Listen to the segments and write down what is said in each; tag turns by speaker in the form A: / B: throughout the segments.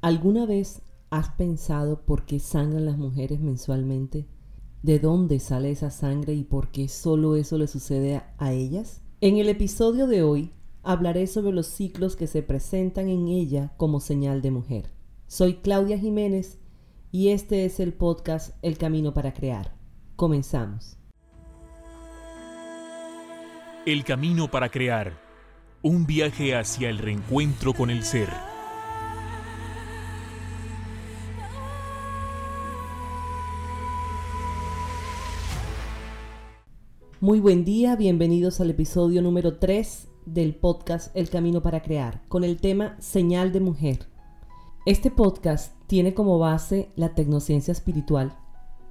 A: ¿Alguna vez has pensado por qué sangran las mujeres mensualmente? ¿De dónde sale esa sangre y por qué solo eso le sucede a ellas? En el episodio de hoy hablaré sobre los ciclos que se presentan en ella como señal de mujer. Soy Claudia Jiménez y este es el podcast El Camino para Crear. Comenzamos.
B: El Camino para Crear. Un viaje hacia el reencuentro con el ser.
A: Muy buen día, bienvenidos al episodio número 3 del podcast El Camino para Crear, con el tema Señal de Mujer. Este podcast tiene como base la tecnociencia espiritual,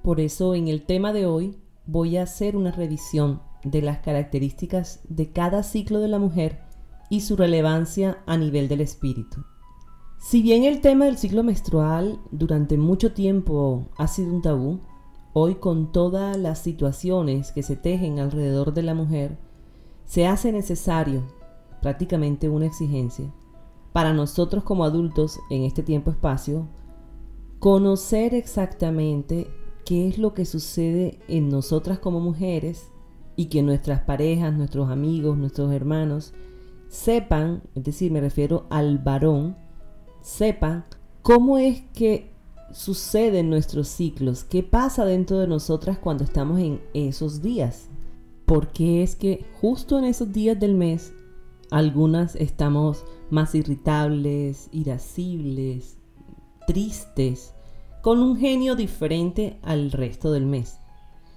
A: por eso en el tema de hoy voy a hacer una revisión de las características de cada ciclo de la mujer y su relevancia a nivel del espíritu. Si bien el tema del ciclo menstrual durante mucho tiempo ha sido un tabú, Hoy con todas las situaciones que se tejen alrededor de la mujer, se hace necesario, prácticamente una exigencia, para nosotros como adultos en este tiempo-espacio, conocer exactamente qué es lo que sucede en nosotras como mujeres y que nuestras parejas, nuestros amigos, nuestros hermanos sepan, es decir, me refiero al varón, sepan cómo es que sucede en nuestros ciclos? ¿Qué pasa dentro de nosotras cuando estamos en esos días? Porque es que justo en esos días del mes, algunas estamos más irritables, irascibles, tristes, con un genio diferente al resto del mes.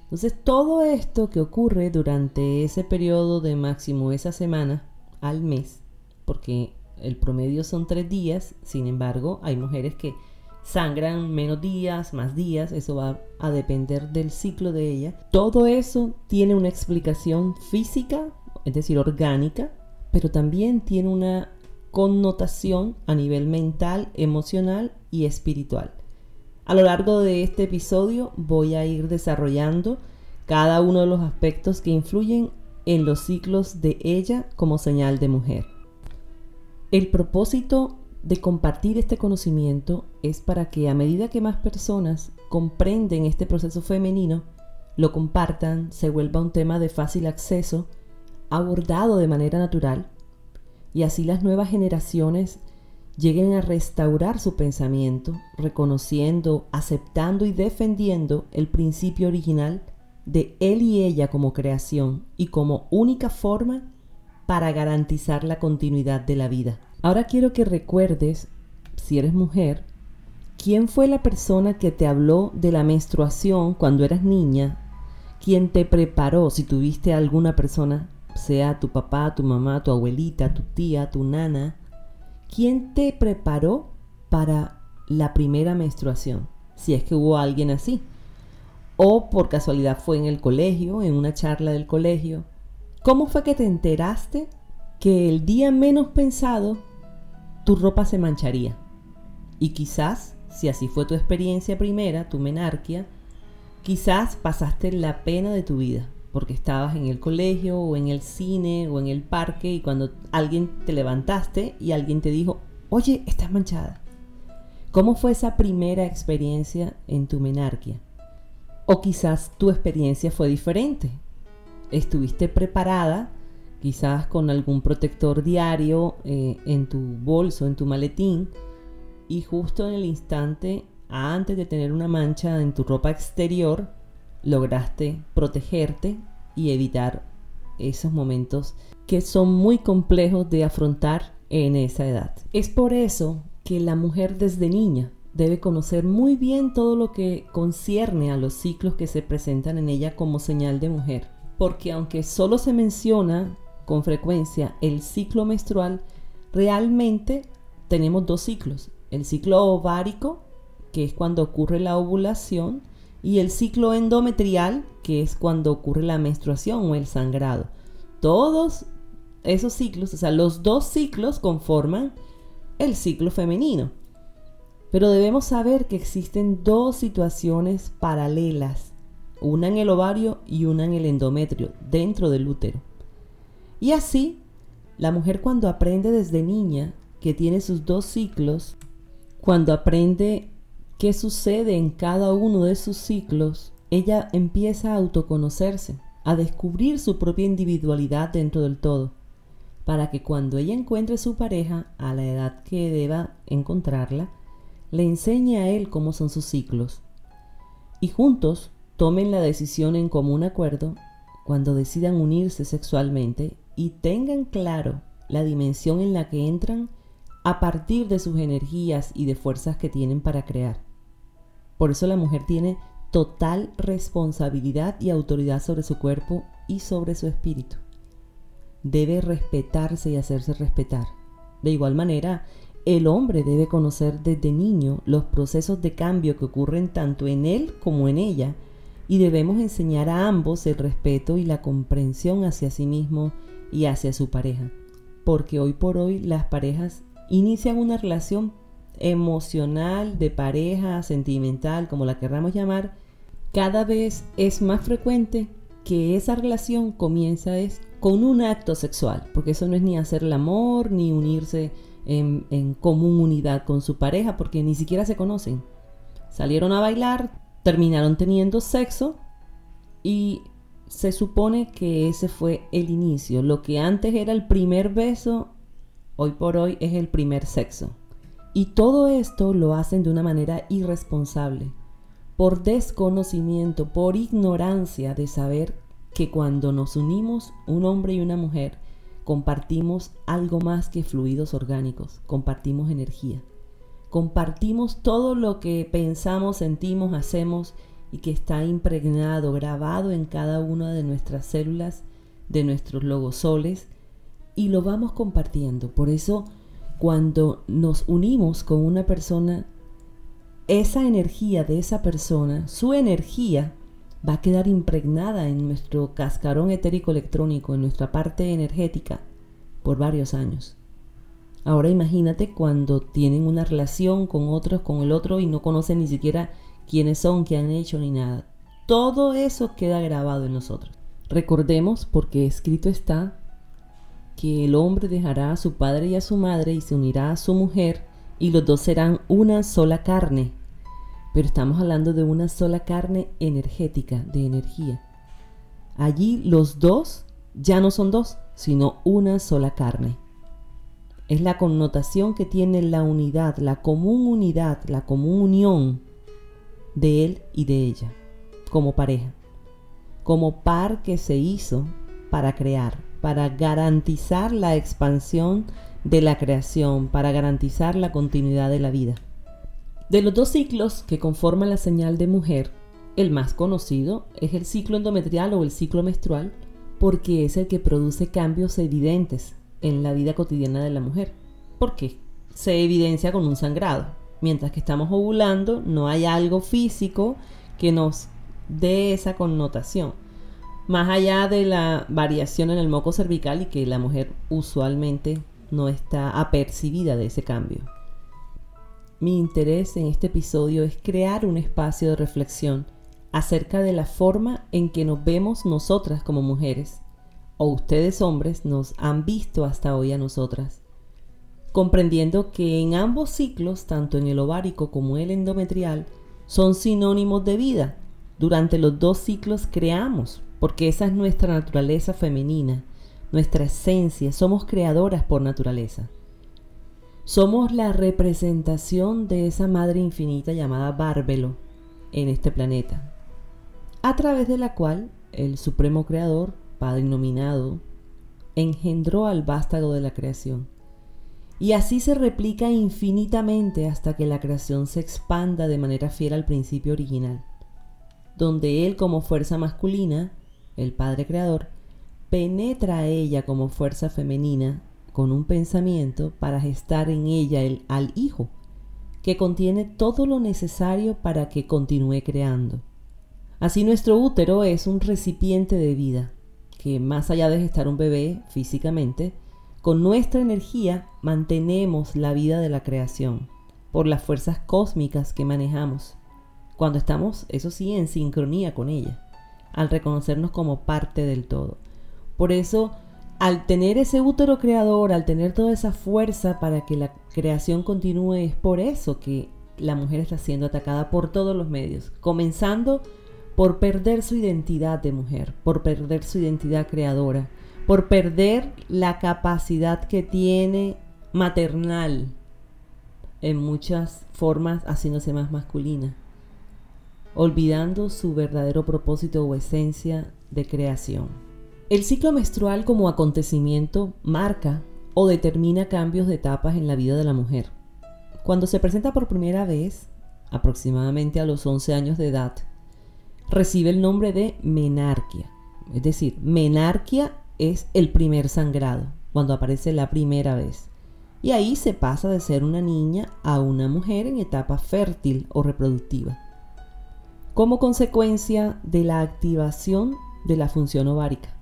A: Entonces todo esto que ocurre durante ese periodo de máximo esa semana al mes, porque el promedio son tres días, sin embargo hay mujeres que sangran menos días, más días, eso va a depender del ciclo de ella. Todo eso tiene una explicación física, es decir, orgánica, pero también tiene una connotación a nivel mental, emocional y espiritual. A lo largo de este episodio voy a ir desarrollando cada uno de los aspectos que influyen en los ciclos de ella como señal de mujer. El propósito de compartir este conocimiento es para que a medida que más personas comprenden este proceso femenino, lo compartan, se vuelva un tema de fácil acceso, abordado de manera natural, y así las nuevas generaciones lleguen a restaurar su pensamiento, reconociendo, aceptando y defendiendo el principio original de él y ella como creación y como única forma para garantizar la continuidad de la vida. Ahora quiero que recuerdes, si eres mujer, quién fue la persona que te habló de la menstruación cuando eras niña, quién te preparó, si tuviste alguna persona, sea tu papá, tu mamá, tu abuelita, tu tía, tu nana, quién te preparó para la primera menstruación, si es que hubo alguien así. O por casualidad fue en el colegio, en una charla del colegio. ¿Cómo fue que te enteraste que el día menos pensado tu ropa se mancharía. Y quizás, si así fue tu experiencia primera, tu menarquia, quizás pasaste la pena de tu vida, porque estabas en el colegio o en el cine o en el parque y cuando alguien te levantaste y alguien te dijo, oye, estás manchada. ¿Cómo fue esa primera experiencia en tu menarquia? O quizás tu experiencia fue diferente. Estuviste preparada quizás con algún protector diario eh, en tu bolso, en tu maletín, y justo en el instante antes de tener una mancha en tu ropa exterior, lograste protegerte y evitar esos momentos que son muy complejos de afrontar en esa edad. Es por eso que la mujer desde niña debe conocer muy bien todo lo que concierne a los ciclos que se presentan en ella como señal de mujer. Porque aunque solo se menciona con frecuencia el ciclo menstrual, realmente tenemos dos ciclos. El ciclo ovárico, que es cuando ocurre la ovulación, y el ciclo endometrial, que es cuando ocurre la menstruación o el sangrado. Todos esos ciclos, o sea, los dos ciclos conforman el ciclo femenino. Pero debemos saber que existen dos situaciones paralelas, una en el ovario y una en el endometrio, dentro del útero. Y así, la mujer cuando aprende desde niña que tiene sus dos ciclos, Cuando aprende qué sucede en cada uno de sus ciclos, ella empieza a autoconocerse, a descubrir su propia individualidad dentro del todo, para que cuando ella encuentre su pareja a la edad que deba encontrarla, le enseñe a él cómo son sus ciclos. Y juntos tomen la decisión en común acuerdo cuando decidan unirse sexualmente y tengan claro la dimensión en la que entran a partir de sus energías y de fuerzas que tienen para crear. Por eso la mujer tiene total responsabilidad y autoridad sobre su cuerpo y sobre su espíritu. Debe respetarse y hacerse respetar. De igual manera, el hombre debe conocer desde niño los procesos de cambio que ocurren tanto en él como en ella y debemos enseñar a ambos el respeto y la comprensión hacia sí mismo y hacia su pareja. Porque hoy por hoy las parejas inician una relación emocional, de pareja, sentimental, como la querramos llamar, cada vez es más frecuente que esa relación comienza es con un acto sexual, porque eso no es ni hacer el amor, ni unirse en, en común unidad con su pareja, porque ni siquiera se conocen. Salieron a bailar, terminaron teniendo sexo y se supone que ese fue el inicio. Lo que antes era el primer beso, hoy por hoy es el primer sexo. Y todo esto lo hacen de una manera irresponsable, por desconocimiento, por ignorancia de saber que cuando nos unimos un hombre y una mujer, compartimos algo más que fluidos orgánicos, compartimos energía, compartimos todo lo que pensamos, sentimos, hacemos y que está impregnado, grabado en cada una de nuestras células, de nuestros logosoles, y lo vamos compartiendo. Por eso cuando nos unimos con una persona, esa energía de esa persona, su energía, va a quedar impregnada en nuestro cascarón etérico electrónico, en nuestra parte energética, por varios años. Ahora imagínate cuando tienen una relación con otros, con el otro y no conocen ni siquiera quiénes son, qué han hecho ni nada. Todo eso queda grabado en nosotros. Recordemos, porque escrito está, que el hombre dejará a su padre y a su madre y se unirá a su mujer y los dos serán una sola carne. Pero estamos hablando de una sola carne energética, de energía. Allí los dos ya no son dos, sino una sola carne. Es la connotación que tiene la unidad, la común unidad, la común unión de él y de ella, como pareja, como par que se hizo para crear, para garantizar la expansión de la creación, para garantizar la continuidad de la vida. De los dos ciclos que conforman la señal de mujer, el más conocido es el ciclo endometrial o el ciclo menstrual, porque es el que produce cambios evidentes en la vida cotidiana de la mujer. ¿Por qué? Se evidencia con un sangrado. Mientras que estamos ovulando, no hay algo físico que nos dé esa connotación. Más allá de la variación en el moco cervical y que la mujer usualmente no está apercibida de ese cambio. Mi interés en este episodio es crear un espacio de reflexión acerca de la forma en que nos vemos nosotras como mujeres, o ustedes hombres nos han visto hasta hoy a nosotras, comprendiendo que en ambos ciclos, tanto en el ovárico como el endometrial, son sinónimos de vida. Durante los dos ciclos creamos, porque esa es nuestra naturaleza femenina, nuestra esencia, somos creadoras por naturaleza. Somos la representación de esa madre infinita llamada Bárbelo en este planeta, a través de la cual el Supremo Creador, Padre Nominado, engendró al vástago de la creación. Y así se replica infinitamente hasta que la creación se expanda de manera fiel al principio original, donde Él como fuerza masculina el Padre Creador, penetra a ella como fuerza femenina con un pensamiento para gestar en ella el al Hijo, que contiene todo lo necesario para que continúe creando. Así nuestro útero es un recipiente de vida, que más allá de gestar un bebé físicamente, con nuestra energía mantenemos la vida de la creación, por las fuerzas cósmicas que manejamos, cuando estamos, eso sí, en sincronía con ella al reconocernos como parte del todo. Por eso al tener ese útero creador, al tener toda esa fuerza para que la creación continúe, es por eso que la mujer está siendo atacada por todos los medios, comenzando por perder su identidad de mujer, por perder su identidad creadora, por perder la capacidad que tiene maternal en muchas formas haciéndose más masculina, olvidando su verdadero propósito o esencia de creación. El ciclo menstrual como acontecimiento marca o determina cambios de etapas en la vida de la mujer. Cuando se presenta por primera vez, aproximadamente a los 11 años de edad, recibe el nombre de menarquia. Es decir, menarquia es el primer sangrado, cuando aparece la primera vez. Y ahí se pasa de ser una niña a una mujer en etapa fértil o reproductiva. Como consecuencia de la activación de la función ovárica.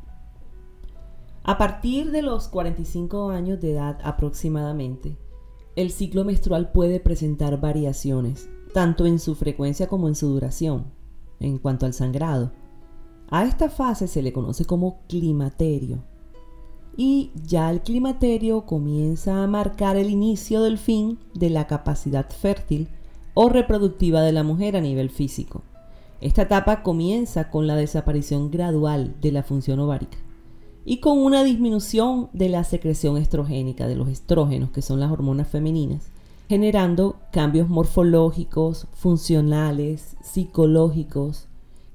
A: A partir de los 45 años de edad aproximadamente, el ciclo menstrual puede presentar variaciones, tanto en su frecuencia como en su duración, en cuanto al sangrado. A esta fase se le conoce como climaterio y ya el climaterio comienza a marcar el inicio del fin de la capacidad fértil o reproductiva de la mujer a nivel físico. Esta etapa comienza con la desaparición gradual de la función ovárica y con una disminución de la secreción estrogénica de los estrógenos, que son las hormonas femeninas, generando cambios morfológicos, funcionales, psicológicos,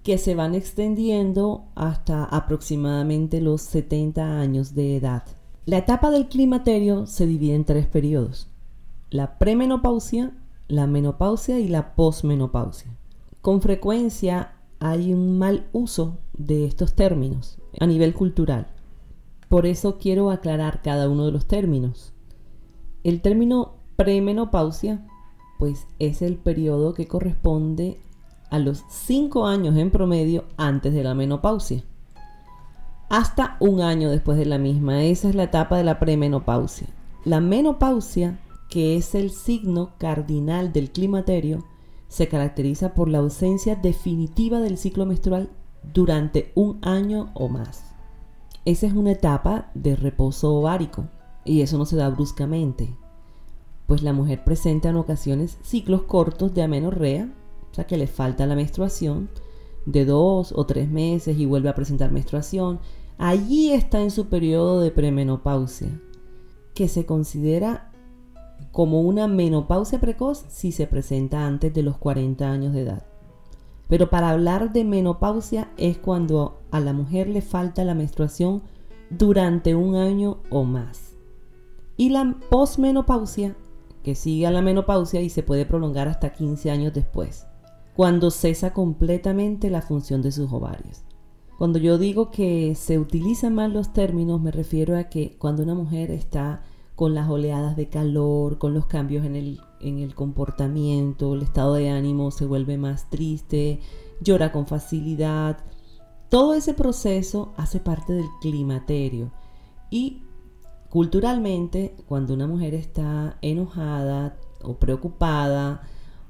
A: que se van extendiendo hasta aproximadamente los 70 años de edad. La etapa del climaterio se divide en tres periodos. La premenopausia, la menopausia y la posmenopausia. Con frecuencia hay un mal uso de estos términos a nivel cultural. Por eso quiero aclarar cada uno de los términos. El término premenopausia pues es el periodo que corresponde a los 5 años en promedio antes de la menopausia, hasta un año después de la misma. Esa es la etapa de la premenopausia. La menopausia, que es el signo cardinal del climaterio, se caracteriza por la ausencia definitiva del ciclo menstrual durante un año o más. Esa es una etapa de reposo ovárico y eso no se da bruscamente, pues la mujer presenta en ocasiones ciclos cortos de amenorrea que le falta la menstruación de dos o tres meses y vuelve a presentar menstruación, allí está en su periodo de premenopausia, que se considera como una menopausia precoz si se presenta antes de los 40 años de edad. Pero para hablar de menopausia es cuando a la mujer le falta la menstruación durante un año o más. Y la posmenopausia, que sigue a la menopausia y se puede prolongar hasta 15 años después cuando cesa completamente la función de sus ovarios. Cuando yo digo que se utilizan mal los términos, me refiero a que cuando una mujer está con las oleadas de calor, con los cambios en el, en el comportamiento, el estado de ánimo se vuelve más triste, llora con facilidad, todo ese proceso hace parte del climaterio. Y culturalmente, cuando una mujer está enojada o preocupada,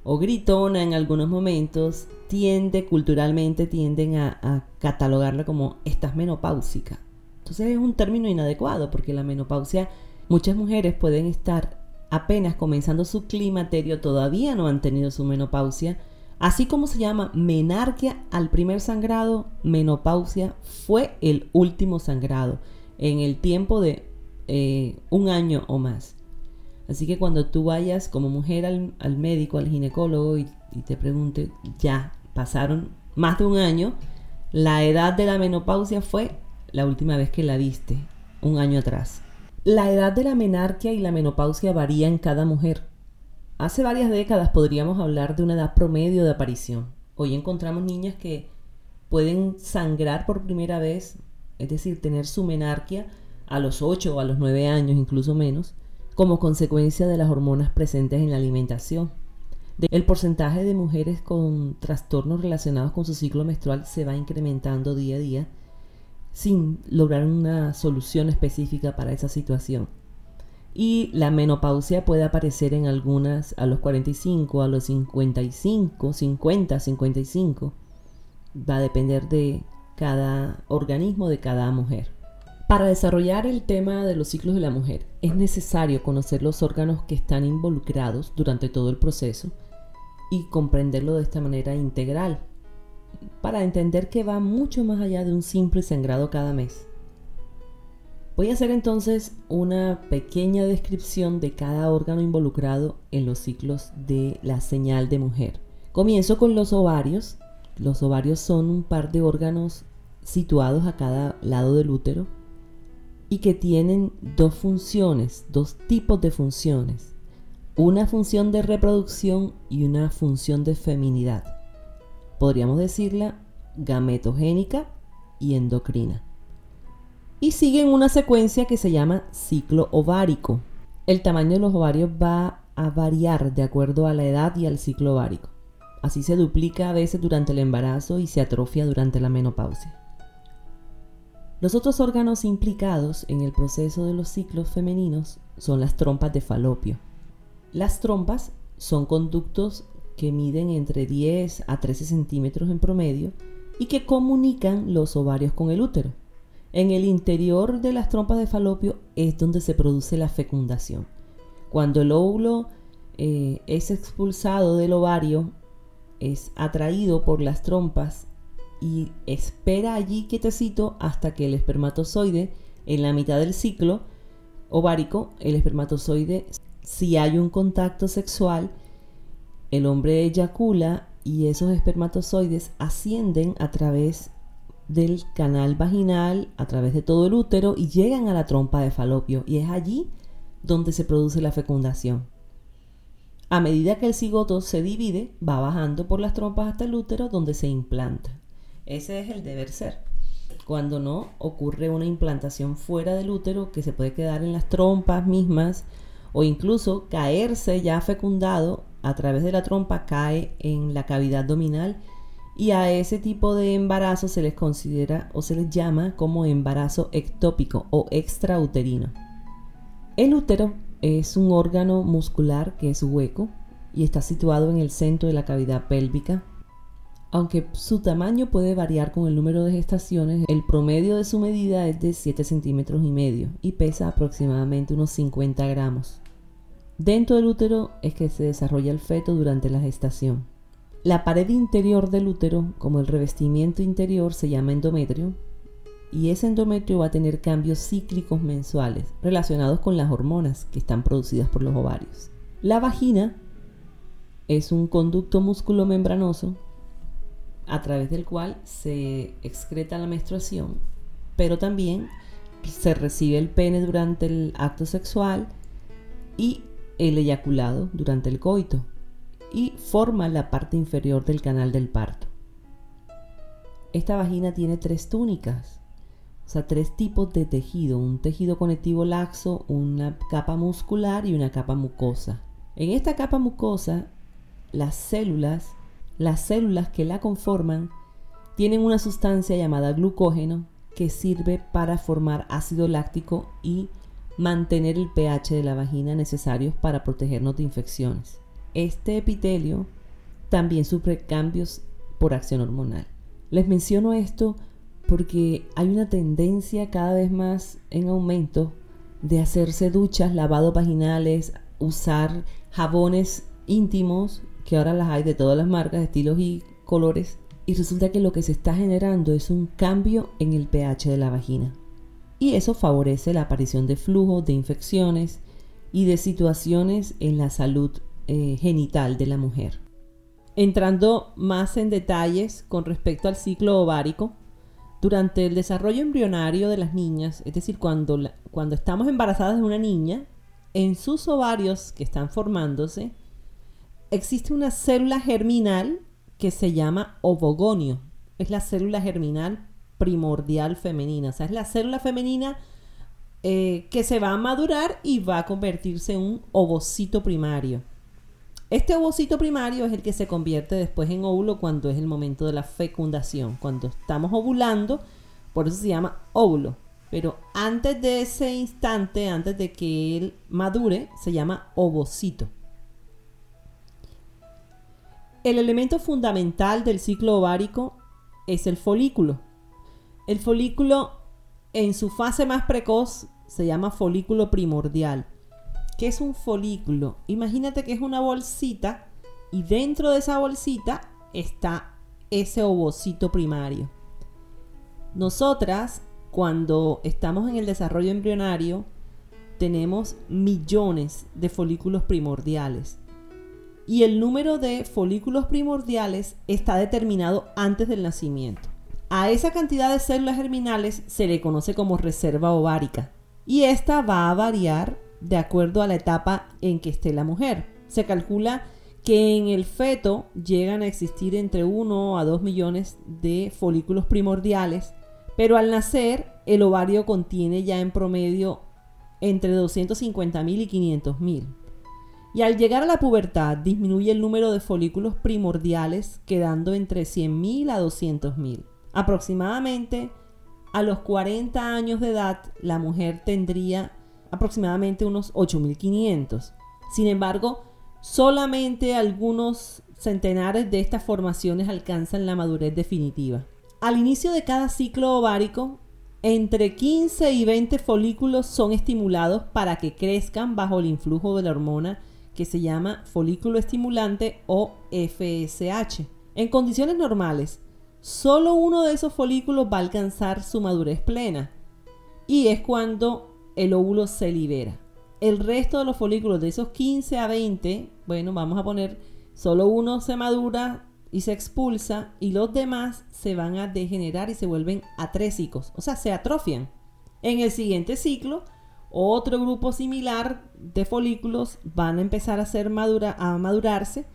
A: o gritona en algunos momentos, tiende, culturalmente tienden a, catalogarla como estás menopáusica. Entonces es un término inadecuado porque la menopausia, muchas mujeres pueden estar apenas comenzando su climaterio, todavía no han tenido su menopausia. Así como se llama menarquia al primer sangrado, menopausia fue el último sangrado en el tiempo de eh, un año o más. Así que cuando tú vayas como mujer al, médico, al ginecólogo y, te pregunte, ya pasaron más de un año, la edad de la menopausia fue la última vez que la viste, un año atrás. La edad de la menarquia y la menopausia varía en cada mujer. Hace varias décadas podríamos hablar de una edad promedio de aparición. Hoy encontramos niñas que pueden sangrar por primera vez, es decir, tener su menarquia a los 8 o a los 9 años, incluso menos, como consecuencia de las hormonas presentes en la alimentación. El porcentaje de mujeres con trastornos relacionados con su ciclo menstrual se va incrementando día a día sin lograr una solución específica para esa situación. Y la menopausia puede aparecer en algunas a los 45, a los 55, 50, 55. Va a depender de cada organismo, de cada mujer. Para desarrollar el tema de los ciclos de la mujer es necesario conocer los órganos que están involucrados durante todo el proceso y comprenderlo de esta manera integral, para entender que va mucho más allá de un simple sangrado cada mes. Voy a hacer entonces una pequeña descripción de cada órgano involucrado en los ciclos de la señal de mujer. Comienzo con los ovarios. Los ovarios son un par de órganos situados a cada lado del útero y que tienen dos funciones, dos tipos de funciones. Una función de reproducción y una función de feminidad. Podríamos decirla gametogénica y endocrina y siguen una secuencia que se llama ciclo ovárico. El tamaño de los ovarios va a variar de acuerdo a la edad y al ciclo ovárico. Así se duplica a veces durante el embarazo y se atrofia durante la menopausia. Los otros órganos implicados en el proceso de los ciclos femeninos son las trompas de falopio. Las trompas son conductos que miden entre 10 a 13 centímetros en promedio y que comunican los ovarios con el útero. En el interior de las trompas de falopio es donde se produce la fecundación. Cuando el óvulo eh, es expulsado del ovario, es atraído por las trompas y espera allí quietecito hasta que el espermatozoide, en la mitad del ciclo ovárico, el espermatozoide, si hay un contacto sexual, el hombre eyacula y esos espermatozoides ascienden a través del canal vaginal a través de todo el útero y llegan a la trompa de falopio y es allí donde se produce la fecundación. A medida que el cigoto se divide, va bajando por las trompas hasta el útero donde se implanta. Ese es el deber ser. Cuando no, ocurre una implantación fuera del útero que se puede quedar en las trompas mismas o incluso caerse ya fecundado a través de la trompa, cae en la cavidad abdominal y a ese tipo de embarazo se les considera o se les llama como embarazo ectópico o extrauterino. El útero es un órgano muscular que es hueco y está situado en el centro de la cavidad pélvica. Aunque su tamaño puede variar con el número de gestaciones, el promedio de su medida es de 7 centímetros y medio y pesa aproximadamente unos 50 gramos. Dentro del útero es que se desarrolla el feto durante la gestación. La pared interior del útero, como el revestimiento interior, se llama endometrio y ese endometrio va a tener cambios cíclicos mensuales relacionados con las hormonas que están producidas por los ovarios. La vagina es un conducto músculo membranoso a través del cual se excreta la menstruación, pero también se recibe el pene durante el acto sexual y el eyaculado durante el coito y forma la parte inferior del canal del parto. Esta vagina tiene tres túnicas, o sea, tres tipos de tejido, un tejido conectivo laxo, una capa muscular y una capa mucosa. En esta capa mucosa, las células, las células que la conforman, tienen una sustancia llamada glucógeno que sirve para formar ácido láctico y mantener el pH de la vagina necesarios para protegernos de infecciones este epitelio también sufre cambios por acción hormonal. Les menciono esto porque hay una tendencia cada vez más en aumento de hacerse duchas, lavados vaginales, usar jabones íntimos, que ahora las hay de todas las marcas, estilos y colores, y resulta que lo que se está generando es un cambio en el pH de la vagina. Y eso favorece la aparición de flujos, de infecciones y de situaciones en la salud eh, genital de la mujer. Entrando más en detalles con respecto al ciclo ovárico, durante el desarrollo embrionario de las niñas, es decir, cuando, cuando estamos embarazadas de una niña, en sus ovarios que están formándose, existe una célula germinal que se llama ovogonio. Es la célula germinal primordial femenina. O sea, es la célula femenina eh, que se va a madurar y va a convertirse en un ovocito primario. Este ovocito primario es el que se convierte después en óvulo cuando es el momento de la fecundación. Cuando estamos ovulando, por eso se llama óvulo. Pero antes de ese instante, antes de que él madure, se llama ovocito. El elemento fundamental del ciclo ovárico es el folículo. El folículo en su fase más precoz se llama folículo primordial. ¿Qué es un folículo? Imagínate que es una bolsita y dentro de esa bolsita está ese ovocito primario. Nosotras, cuando estamos en el desarrollo embrionario, tenemos millones de folículos primordiales. Y el número de folículos primordiales está determinado antes del nacimiento. A esa cantidad de células germinales se le conoce como reserva ovárica. Y esta va a variar de acuerdo a la etapa en que esté la mujer. Se calcula que en el feto llegan a existir entre 1 a 2 millones de folículos primordiales, pero al nacer el ovario contiene ya en promedio entre 250.000 y 500.000. Y al llegar a la pubertad disminuye el número de folículos primordiales quedando entre 100.000 a 200.000. Aproximadamente a los 40 años de edad la mujer tendría aproximadamente unos 8.500. Sin embargo, solamente algunos centenares de estas formaciones alcanzan la madurez definitiva. Al inicio de cada ciclo ovárico, entre 15 y 20 folículos son estimulados para que crezcan bajo el influjo de la hormona que se llama folículo estimulante o FSH. En condiciones normales, solo uno de esos folículos va a alcanzar su madurez plena y es cuando el óvulo se libera. El resto de los folículos de esos 15 a 20, bueno, vamos a poner, solo uno se madura y se expulsa y los demás se van a degenerar y se vuelven atrésicos, o sea, se atrofian. En el siguiente ciclo, otro grupo similar de folículos van a empezar a, ser madura, a madurarse.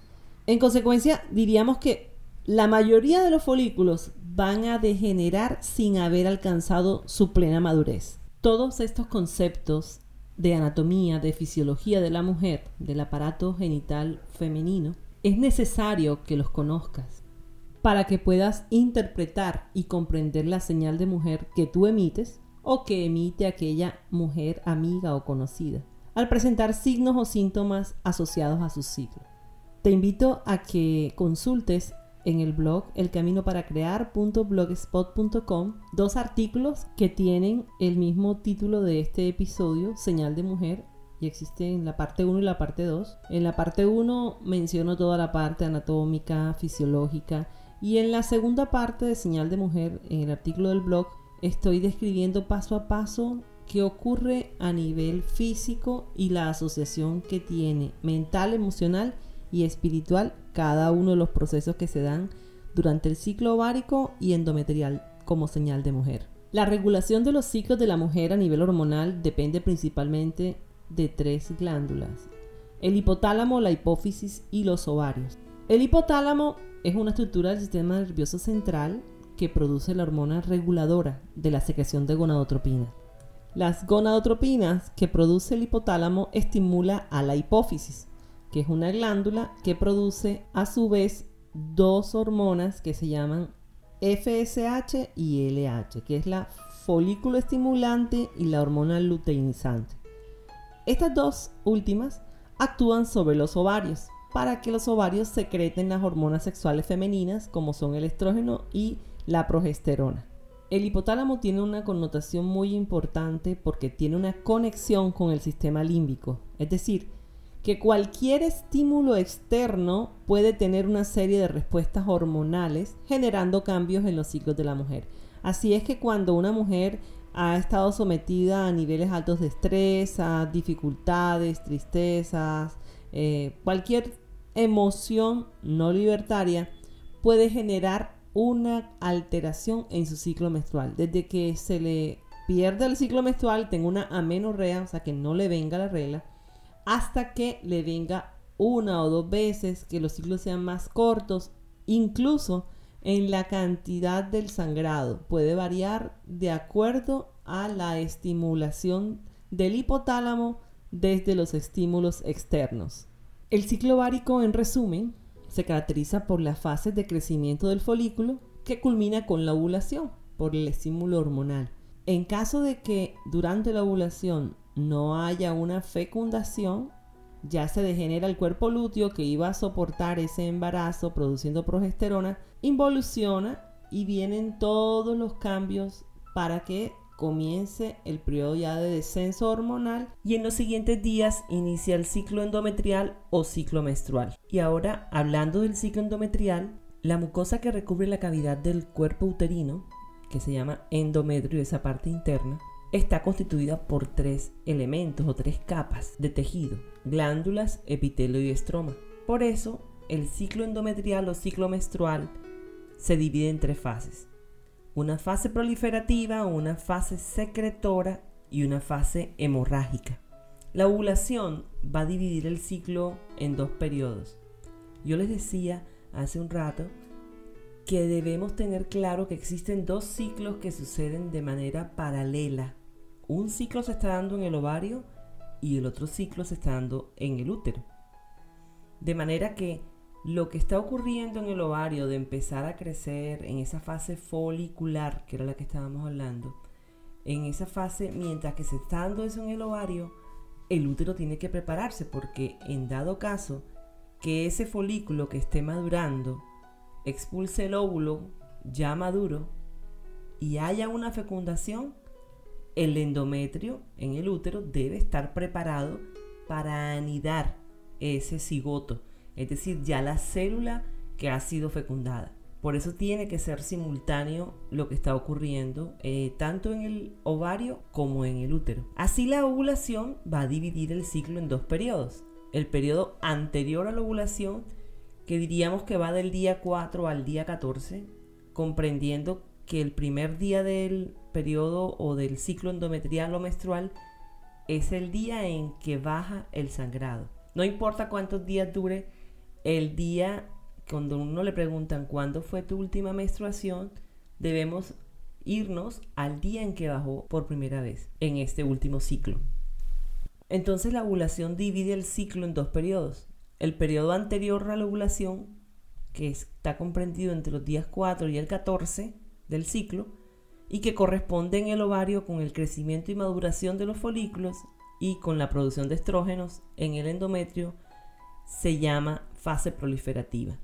A: En consecuencia, diríamos que la mayoría de los folículos van a degenerar sin haber alcanzado su plena madurez. Todos estos conceptos de anatomía, de fisiología de la mujer, del aparato genital femenino, es necesario que los conozcas para que puedas interpretar y comprender la señal de mujer que tú emites o que emite aquella mujer amiga o conocida al presentar signos o síntomas asociados a su ciclo. Te invito a que consultes en el blog elcaminoparacrear.blogspot.com dos artículos que tienen el mismo título de este episodio, Señal de Mujer, y existen la parte 1 y la parte 2. En la parte 1 menciono toda la parte anatómica, fisiológica y en la segunda parte de Señal de Mujer, en el artículo del blog, estoy describiendo paso a paso qué ocurre a nivel físico y la asociación que tiene mental, emocional y espiritual cada uno de los procesos que se dan durante el ciclo ovárico y endometrial como señal de mujer. La regulación de los ciclos de la mujer a nivel hormonal depende principalmente de tres glándulas, el hipotálamo, la hipófisis y los ovarios. El hipotálamo es una estructura del sistema nervioso central que produce la hormona reguladora de la secreción de gonadotropinas. Las gonadotropinas que produce el hipotálamo estimula a la hipófisis, que es una glándula que produce a su vez dos hormonas que se llaman FSH y LH, que es la folículo estimulante y la hormona luteinizante. Estas dos últimas actúan sobre los ovarios para que los ovarios secreten las hormonas sexuales femeninas como son el estrógeno y la progesterona. El hipotálamo tiene una connotación muy importante porque tiene una conexión con el sistema límbico, es decir, que cualquier estímulo externo puede tener una serie de respuestas hormonales generando cambios en los ciclos de la mujer. Así es que cuando una mujer ha estado sometida a niveles altos de estrés, a dificultades, tristezas, eh, cualquier emoción no libertaria puede generar una alteración en su ciclo menstrual. Desde que se le pierde el ciclo menstrual, tenga una amenorrea, o sea que no le venga la regla, hasta que le venga una o dos veces, que los ciclos sean más cortos, incluso en la cantidad del sangrado. Puede variar de acuerdo a la estimulación del hipotálamo desde los estímulos externos. El ciclo ovárico, en resumen, se caracteriza por las fases de crecimiento del folículo que culmina con la ovulación por el estímulo hormonal. En caso de que durante la ovulación no haya una fecundación, ya se degenera el cuerpo lúteo que iba a soportar ese embarazo produciendo progesterona, involuciona y vienen todos los cambios para que comience el periodo ya de descenso hormonal y en los siguientes días inicia el ciclo endometrial o ciclo menstrual. Y ahora, hablando del ciclo endometrial, la mucosa que recubre la cavidad del cuerpo uterino, que se llama endometrio, esa parte interna, está constituida por tres elementos o tres capas de tejido, glándulas, epitelio y estroma. Por eso, el ciclo endometrial o ciclo menstrual se divide en tres fases una fase proliferativa, una fase secretora y una fase hemorrágica. La ovulación va a dividir el ciclo en dos periodos. Yo les decía hace un rato que debemos tener claro que existen dos ciclos que suceden de manera paralela. Un ciclo se está dando en el ovario y el otro ciclo se está dando en el útero. De manera que lo que está ocurriendo en el ovario de empezar a crecer en esa fase folicular, que era la que estábamos hablando, en esa fase, mientras que se está dando eso en el ovario, el útero tiene que prepararse porque en dado caso que ese folículo que esté madurando expulse el óvulo ya maduro y haya una fecundación, el endometrio en el útero debe estar preparado para anidar ese cigoto es decir, ya la célula que ha sido fecundada. Por eso tiene que ser simultáneo lo que está ocurriendo eh, tanto en el ovario como en el útero. Así la ovulación va a dividir el ciclo en dos periodos. El periodo anterior a la ovulación, que diríamos que va del día 4 al día 14, comprendiendo que el primer día del periodo o del ciclo endometrial o menstrual es el día en que baja el sangrado. No importa cuántos días dure el día, cuando uno le preguntan cuándo fue tu última menstruación, debemos irnos al día en que bajó por primera vez en este último ciclo. Entonces la ovulación divide el ciclo en dos periodos. El periodo anterior a la ovulación, que está comprendido entre los días 4 y el 14 del ciclo, y que corresponde en el ovario con el crecimiento y maduración de los folículos y con la producción de estrógenos en el endometrio, se llama fase proliferativa.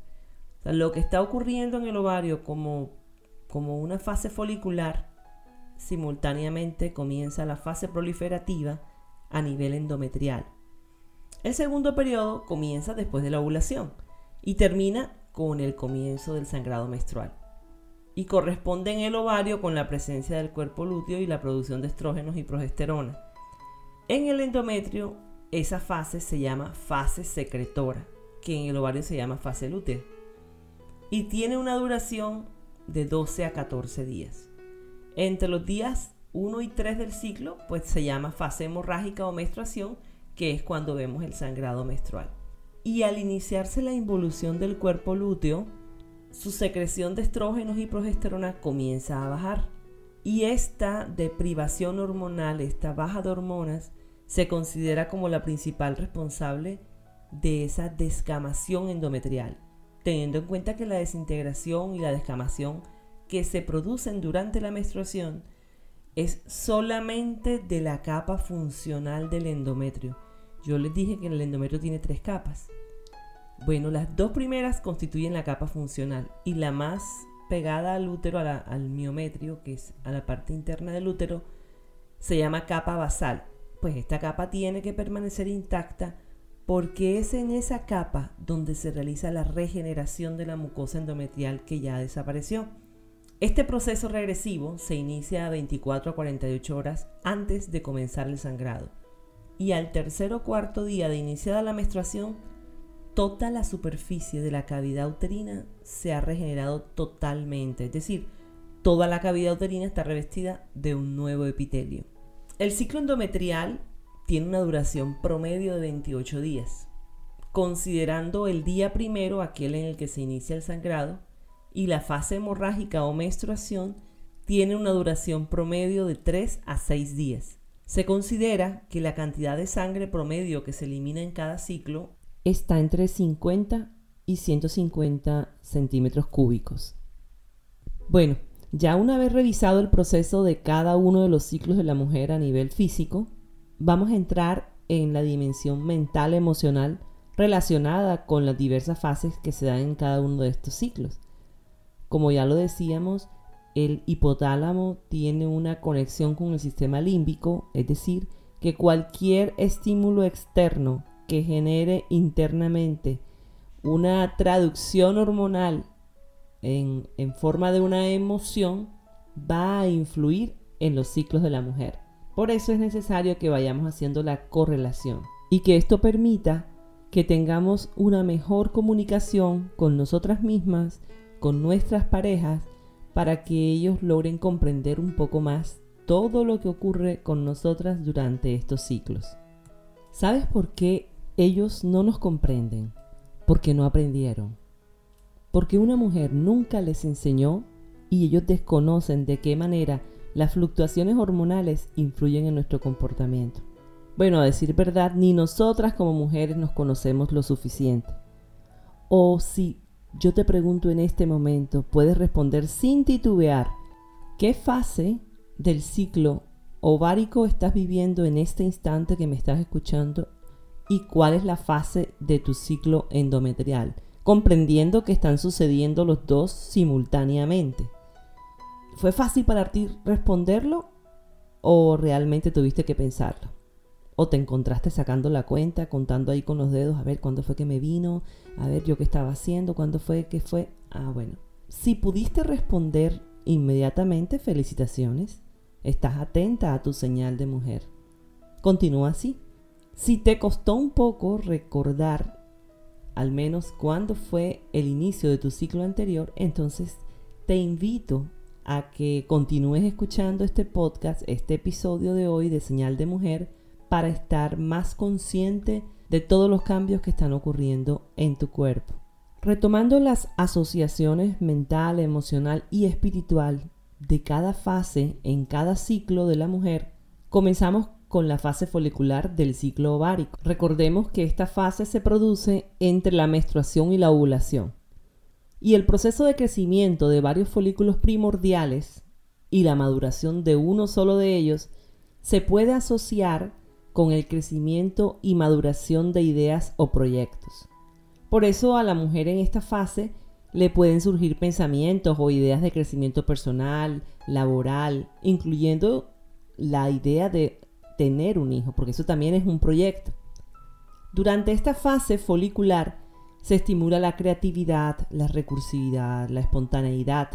A: lo que está ocurriendo en el ovario como, como una fase folicular, simultáneamente comienza la fase proliferativa a nivel endometrial. El segundo periodo comienza después de la ovulación y termina con el comienzo del sangrado menstrual. Y corresponde en el ovario con la presencia del cuerpo lúteo y la producción de estrógenos y progesterona. En el endometrio, esa fase se llama fase secretora que en el ovario se llama fase lútea. Y tiene una duración de 12 a 14 días. Entre los días 1 y 3 del ciclo, pues se llama fase hemorrágica o menstruación, que es cuando vemos el sangrado menstrual. Y al iniciarse la involución del cuerpo lúteo, su secreción de estrógenos y progesterona comienza a bajar. Y esta deprivación hormonal, esta baja de hormonas, se considera como la principal responsable de esa descamación endometrial, teniendo en cuenta que la desintegración y la descamación que se producen durante la menstruación es solamente de la capa funcional del endometrio. Yo les dije que el endometrio tiene tres capas. Bueno, las dos primeras constituyen la capa funcional y la más pegada al útero, al miometrio, que es a la parte interna del útero, se llama capa basal. Pues esta capa tiene que permanecer intacta porque es en esa capa donde se realiza la regeneración de la mucosa endometrial que ya desapareció. Este proceso regresivo se inicia a 24 a 48 horas antes de comenzar el sangrado y al tercer o cuarto día de iniciada la menstruación, toda la superficie de la cavidad uterina se ha regenerado totalmente, es decir, toda la cavidad uterina está revestida de un nuevo epitelio. El ciclo endometrial tiene una duración promedio de 28 días, considerando el día primero, aquel en el que se inicia el sangrado, y la fase hemorrágica o menstruación tiene una duración promedio de 3 a 6 días. Se considera que la cantidad de sangre promedio que se elimina en cada ciclo está entre 50 y 150 centímetros cúbicos. Bueno, ya una vez revisado el proceso de cada uno de los ciclos de la mujer a nivel físico, vamos a entrar en la dimensión mental emocional relacionada con las diversas fases que se dan en cada uno de estos ciclos. Como ya lo decíamos, el hipotálamo tiene una conexión con el sistema límbico, es decir, que cualquier estímulo externo que genere internamente una traducción hormonal en, en, forma de una emoción va a influir en los ciclos de la mujer. Por eso es necesario que vayamos haciendo la correlación y que esto permita que tengamos una mejor comunicación con nosotras mismas, con nuestras parejas, para que ellos logren comprender un poco más todo lo que ocurre con nosotras durante estos ciclos. ¿Sabes por qué ellos no nos comprenden? Porque no aprendieron. Porque una mujer nunca les enseñó y ellos desconocen de qué manera las fluctuaciones hormonales influyen en nuestro comportamiento. Bueno, a decir verdad, ni nosotras como mujeres nos conocemos lo suficiente. O si yo te pregunto en este momento, puedes responder sin titubear, ¿qué fase del ciclo ovárico estás viviendo en este instante que me estás escuchando y cuál es la fase de tu ciclo endometrial, comprendiendo que están sucediendo los dos simultáneamente. ¿Fue fácil para ti responderlo o realmente tuviste que pensarlo? ¿O te encontraste sacando la cuenta, contando ahí con los dedos, a ver cuándo fue que me vino, a ver yo qué estaba haciendo, cuándo fue que fue? Ah, bueno. Si pudiste responder inmediatamente, felicitaciones. Estás atenta a tu señal de mujer. Continúa así. Si te costó un poco recordar al menos cuándo fue el inicio de tu ciclo anterior, entonces te invito a que continúes escuchando este podcast, este episodio de hoy de Señal de Mujer, para estar más consciente de todos los cambios que están ocurriendo en tu cuerpo. Retomando las asociaciones mental, emocional y espiritual de cada fase en cada ciclo de la mujer, comenzamos con la fase folicular del ciclo ovárico. Recordemos que esta fase se produce entre la menstruación y la ovulación. Y el proceso de crecimiento de varios folículos primordiales y la maduración de uno solo de ellos se puede asociar con el crecimiento y maduración de ideas o proyectos. Por eso a la mujer en esta fase le pueden surgir pensamientos o ideas de crecimiento personal, laboral, incluyendo la idea de tener un hijo, porque eso también es un proyecto. Durante esta fase folicular se estimula la creatividad, la recursividad, la espontaneidad,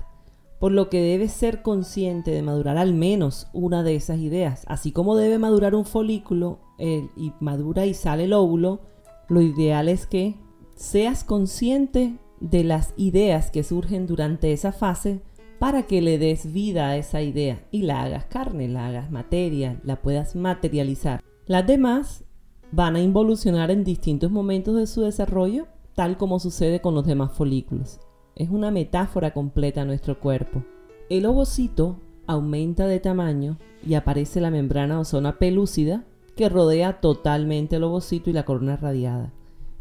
A: por lo que debe ser consciente de madurar al menos una de esas ideas. Así como debe madurar un folículo y madura y sale el óvulo, lo ideal es que seas consciente de las ideas que surgen durante esa fase para que le des vida a esa idea y la hagas carne, la hagas materia, la puedas materializar. Las demás van a involucionar en distintos momentos de su desarrollo, tal como sucede con los demás folículos. Es una metáfora completa a nuestro cuerpo. El ovocito aumenta de tamaño y aparece la membrana o zona pelúcida que rodea totalmente el ovocito y la corona radiada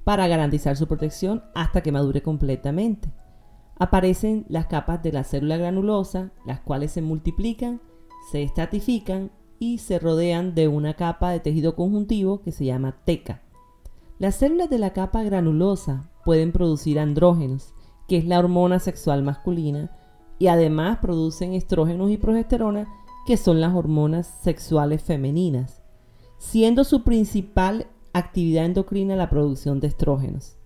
A: para garantizar su protección hasta que madure completamente. Aparecen las capas de la célula granulosa, las cuales se multiplican, se estratifican y se rodean de una capa de tejido conjuntivo que se llama teca. Las células de la capa granulosa pueden producir andrógenos, que es la hormona sexual masculina, y además producen estrógenos y progesterona, que son las hormonas sexuales femeninas, siendo su principal actividad endocrina la producción de estrógenos.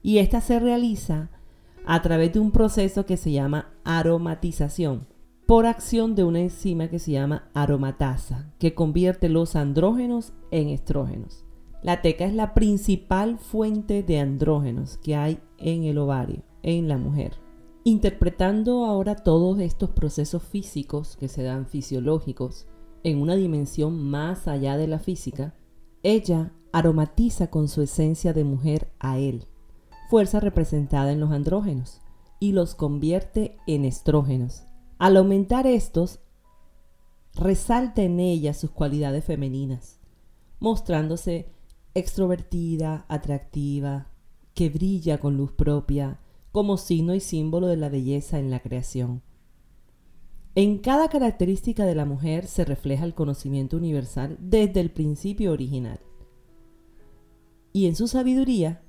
A: Y esta se realiza a través de un proceso que se llama aromatización, por acción de una enzima que se llama aromatasa, que convierte los andrógenos en estrógenos. La teca es la principal fuente de andrógenos que hay en el ovario, en la mujer. Interpretando ahora todos estos procesos físicos que se dan fisiológicos en una dimensión más allá de la física, ella aromatiza con su esencia de mujer a él, fuerza representada en los andrógenos, y los convierte en estrógenos. Al aumentar estos, resalta en ella sus cualidades femeninas, mostrándose extrovertida, atractiva, que brilla con luz propia, como signo y símbolo de la belleza en la creación. En cada característica de la mujer se refleja el conocimiento universal desde el principio original y en su sabiduría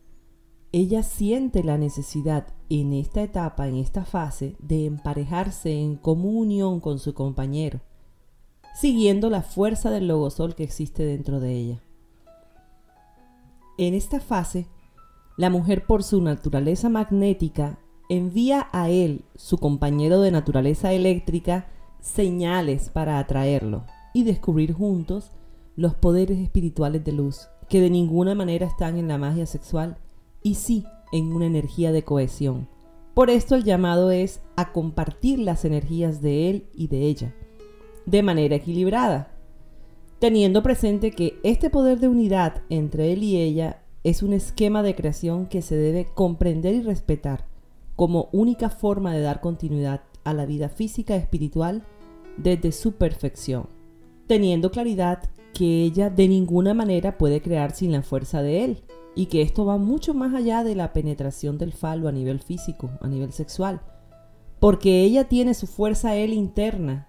A: ella siente la necesidad en esta etapa, en esta fase, de emparejarse en comunión con su compañero, siguiendo la fuerza del logosol que existe dentro de ella. En esta fase, la mujer por su naturaleza magnética envía a él, su compañero de naturaleza eléctrica, señales para atraerlo y descubrir juntos los poderes espirituales de luz, que de ninguna manera están en la magia sexual y sí en una energía de cohesión. Por esto el llamado es a compartir las energías de él y de ella, de manera equilibrada, teniendo presente que este poder de unidad entre él y ella es un esquema de creación que se debe comprender y respetar como única forma de dar continuidad a la vida física y espiritual desde su perfección, teniendo claridad que ella de ninguna manera puede crear sin la fuerza de él, y que esto va mucho más allá de la penetración del falo a nivel físico, a nivel sexual, porque ella tiene su fuerza él interna,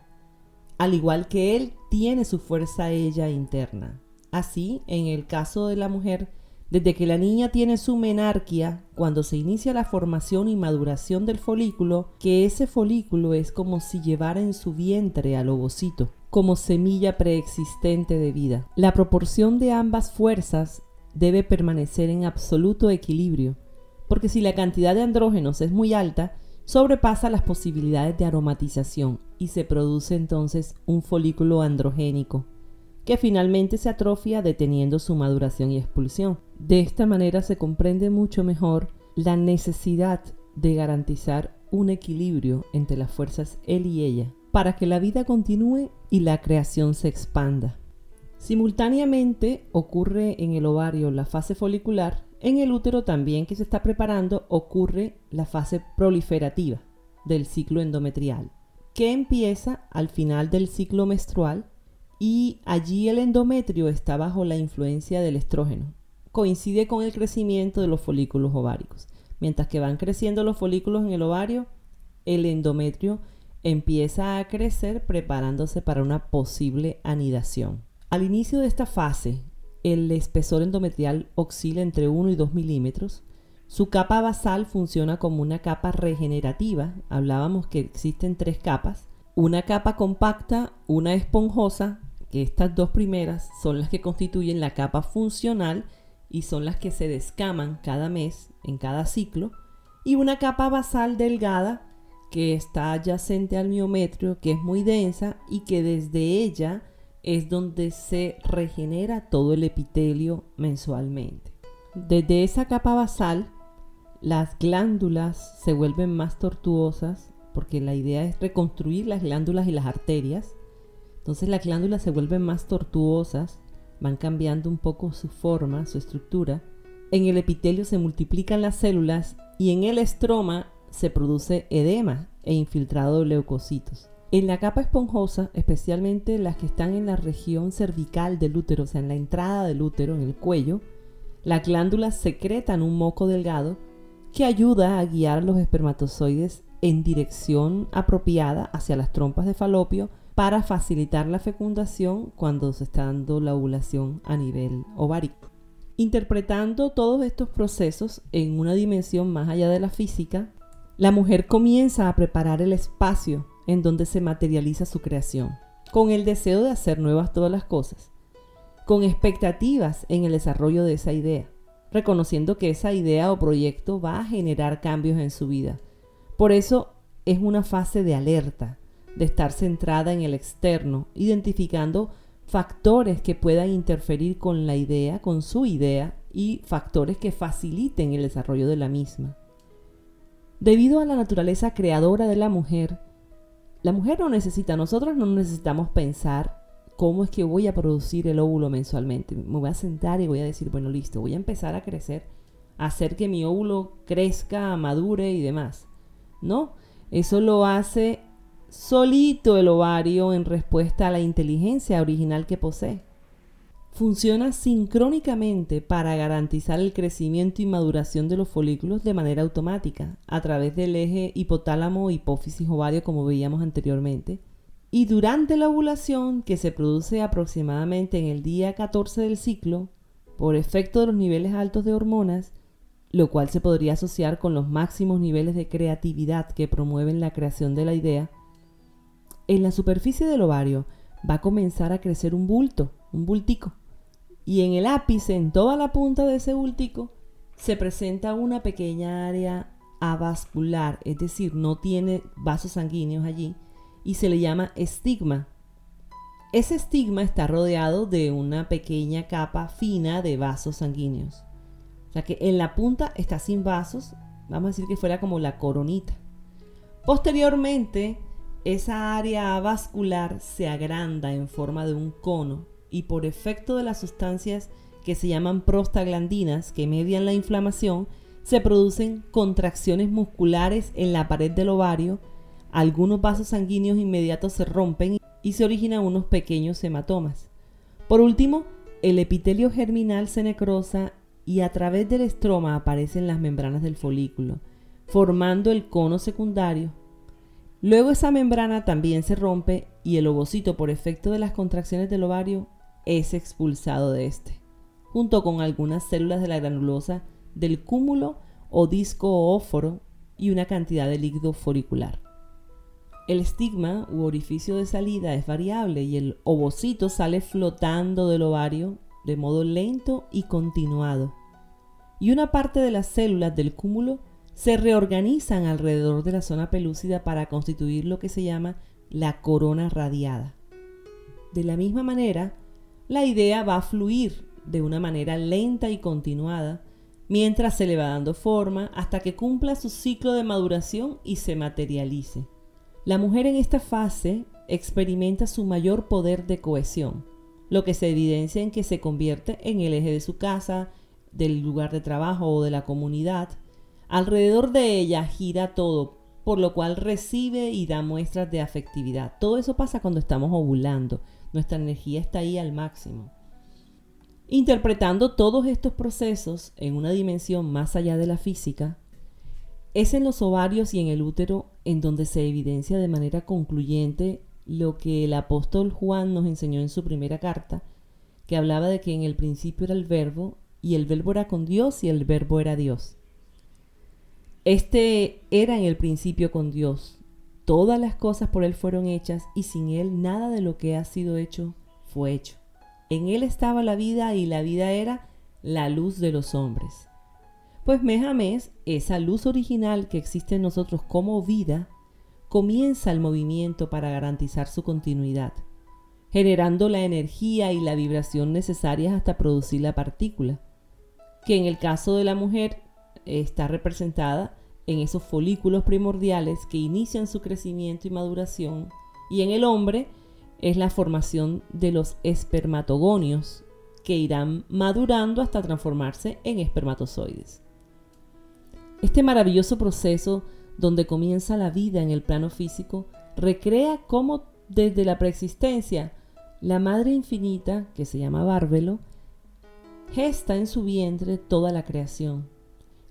A: al igual que él tiene su fuerza ella interna. Así, en el caso de la mujer, desde que la niña tiene su menarquia, cuando se inicia la formación y maduración del folículo, que ese folículo es como si llevara en su vientre al ovocito, como semilla preexistente de vida. La proporción de ambas fuerzas debe permanecer en absoluto equilibrio, porque si la cantidad de andrógenos es muy alta, sobrepasa las posibilidades de aromatización y se produce entonces un folículo androgénico que finalmente se atrofia deteniendo su maduración y expulsión. De esta manera se comprende mucho mejor la necesidad de garantizar un equilibrio entre las fuerzas él y ella para que la vida continúe y la creación se expanda. Simultáneamente ocurre en el ovario la fase folicular, en el útero también que se está preparando ocurre la fase proliferativa del ciclo endometrial, que empieza al final del ciclo menstrual y allí el endometrio está bajo la influencia del estrógeno. Coincide con el crecimiento de los folículos ováricos. Mientras que van creciendo los folículos en el ovario, el endometrio empieza a crecer preparándose para una posible anidación. Al inicio de esta fase, el espesor endometrial oscila entre 1 y 2 milímetros. Su capa basal funciona como una capa regenerativa. Hablábamos que existen tres capas. Una capa compacta, una esponjosa que estas dos primeras son las que constituyen la capa funcional y son las que se descaman cada mes en cada ciclo, y una capa basal delgada que está adyacente al miometrio, que es muy densa y que desde ella es donde se regenera todo el epitelio mensualmente. Desde esa capa basal, las glándulas se vuelven más tortuosas porque la idea es reconstruir las glándulas y las arterias entonces las glándulas se vuelven más tortuosas, van cambiando un poco su forma, su estructura. En el epitelio se multiplican las células y en el estroma se produce edema e infiltrado de leucocitos. En la capa esponjosa, especialmente las que están en la región cervical del útero, o sea, en la entrada del útero, en el cuello, las glándulas secretan un moco delgado que ayuda a guiar los espermatozoides en dirección apropiada hacia las trompas de falopio para facilitar la fecundación cuando se está dando la ovulación a nivel ovárico. Interpretando todos estos procesos en una dimensión más allá de la física, la mujer comienza a preparar el espacio en donde se materializa su creación, con el deseo de hacer nuevas todas las cosas, con expectativas en el desarrollo de esa idea, reconociendo que esa idea o proyecto va a generar cambios en su vida. Por eso es una fase de alerta, de estar centrada en el externo, identificando factores que puedan interferir con la idea, con su idea, y factores que faciliten el desarrollo de la misma. Debido a la naturaleza creadora de la mujer, la mujer no necesita, nosotros no necesitamos pensar cómo es que voy a producir el óvulo mensualmente. Me voy a sentar y voy a decir, bueno, listo, voy a empezar a crecer, hacer que mi óvulo crezca, madure y demás. No, eso lo hace solito el ovario en respuesta a la inteligencia original que posee. Funciona sincrónicamente para garantizar el crecimiento y maduración de los folículos de manera automática a través del eje hipotálamo hipófisis ovario como veíamos anteriormente. Y durante la ovulación, que se produce aproximadamente en el día 14 del ciclo, por efecto de los niveles altos de hormonas, lo cual se podría asociar con los máximos niveles de creatividad que promueven la creación de la idea, en la superficie del ovario va a comenzar a crecer un bulto, un bultico. Y en el ápice, en toda la punta de ese bultico, se presenta una pequeña área avascular, es decir, no tiene vasos sanguíneos allí, y se le llama estigma. Ese estigma está rodeado de una pequeña capa fina de vasos sanguíneos. O sea que en la punta está sin vasos, vamos a decir que fuera como la coronita. Posteriormente, esa área vascular se agranda en forma de un cono y por efecto de las sustancias que se llaman prostaglandinas que median la inflamación, se producen contracciones musculares en la pared del ovario, algunos vasos sanguíneos inmediatos se rompen y se originan unos pequeños hematomas. Por último, el epitelio germinal se necrosa y a través del estroma aparecen las membranas del folículo, formando el cono secundario Luego esa membrana también se rompe y el ovocito por efecto de las contracciones del ovario es expulsado de este, junto con algunas células de la granulosa del cúmulo o disco óforo y una cantidad de líquido folicular. El estigma u orificio de salida es variable y el ovocito sale flotando del ovario de modo lento y continuado. Y una parte de las células del cúmulo se reorganizan alrededor de la zona pelúcida para constituir lo que se llama la corona radiada. De la misma manera, la idea va a fluir de una manera lenta y continuada mientras se le va dando forma hasta que cumpla su ciclo de maduración y se materialice. La mujer en esta fase experimenta su mayor poder de cohesión, lo que se evidencia en que se convierte en el eje de su casa, del lugar de trabajo o de la comunidad, Alrededor de ella gira todo, por lo cual recibe y da muestras de afectividad. Todo eso pasa cuando estamos ovulando. Nuestra energía está ahí al máximo. Interpretando todos estos procesos en una dimensión más allá de la física, es en los ovarios y en el útero en donde se evidencia de manera concluyente lo que el apóstol Juan nos enseñó en su primera carta, que hablaba de que en el principio era el verbo y el verbo era con Dios y el verbo era Dios. Este era en el principio con Dios. Todas las cosas por Él fueron hechas y sin Él nada de lo que ha sido hecho fue hecho. En Él estaba la vida y la vida era la luz de los hombres. Pues mes a mes, esa luz original que existe en nosotros como vida, comienza el movimiento para garantizar su continuidad, generando la energía y la vibración necesarias hasta producir la partícula, que en el caso de la mujer está representada en esos folículos primordiales que inician su crecimiento y maduración, y en el hombre es la formación de los espermatogonios que irán madurando hasta transformarse en espermatozoides. Este maravilloso proceso donde comienza la vida en el plano físico recrea cómo desde la preexistencia la Madre Infinita, que se llama Bárbelo, gesta en su vientre toda la creación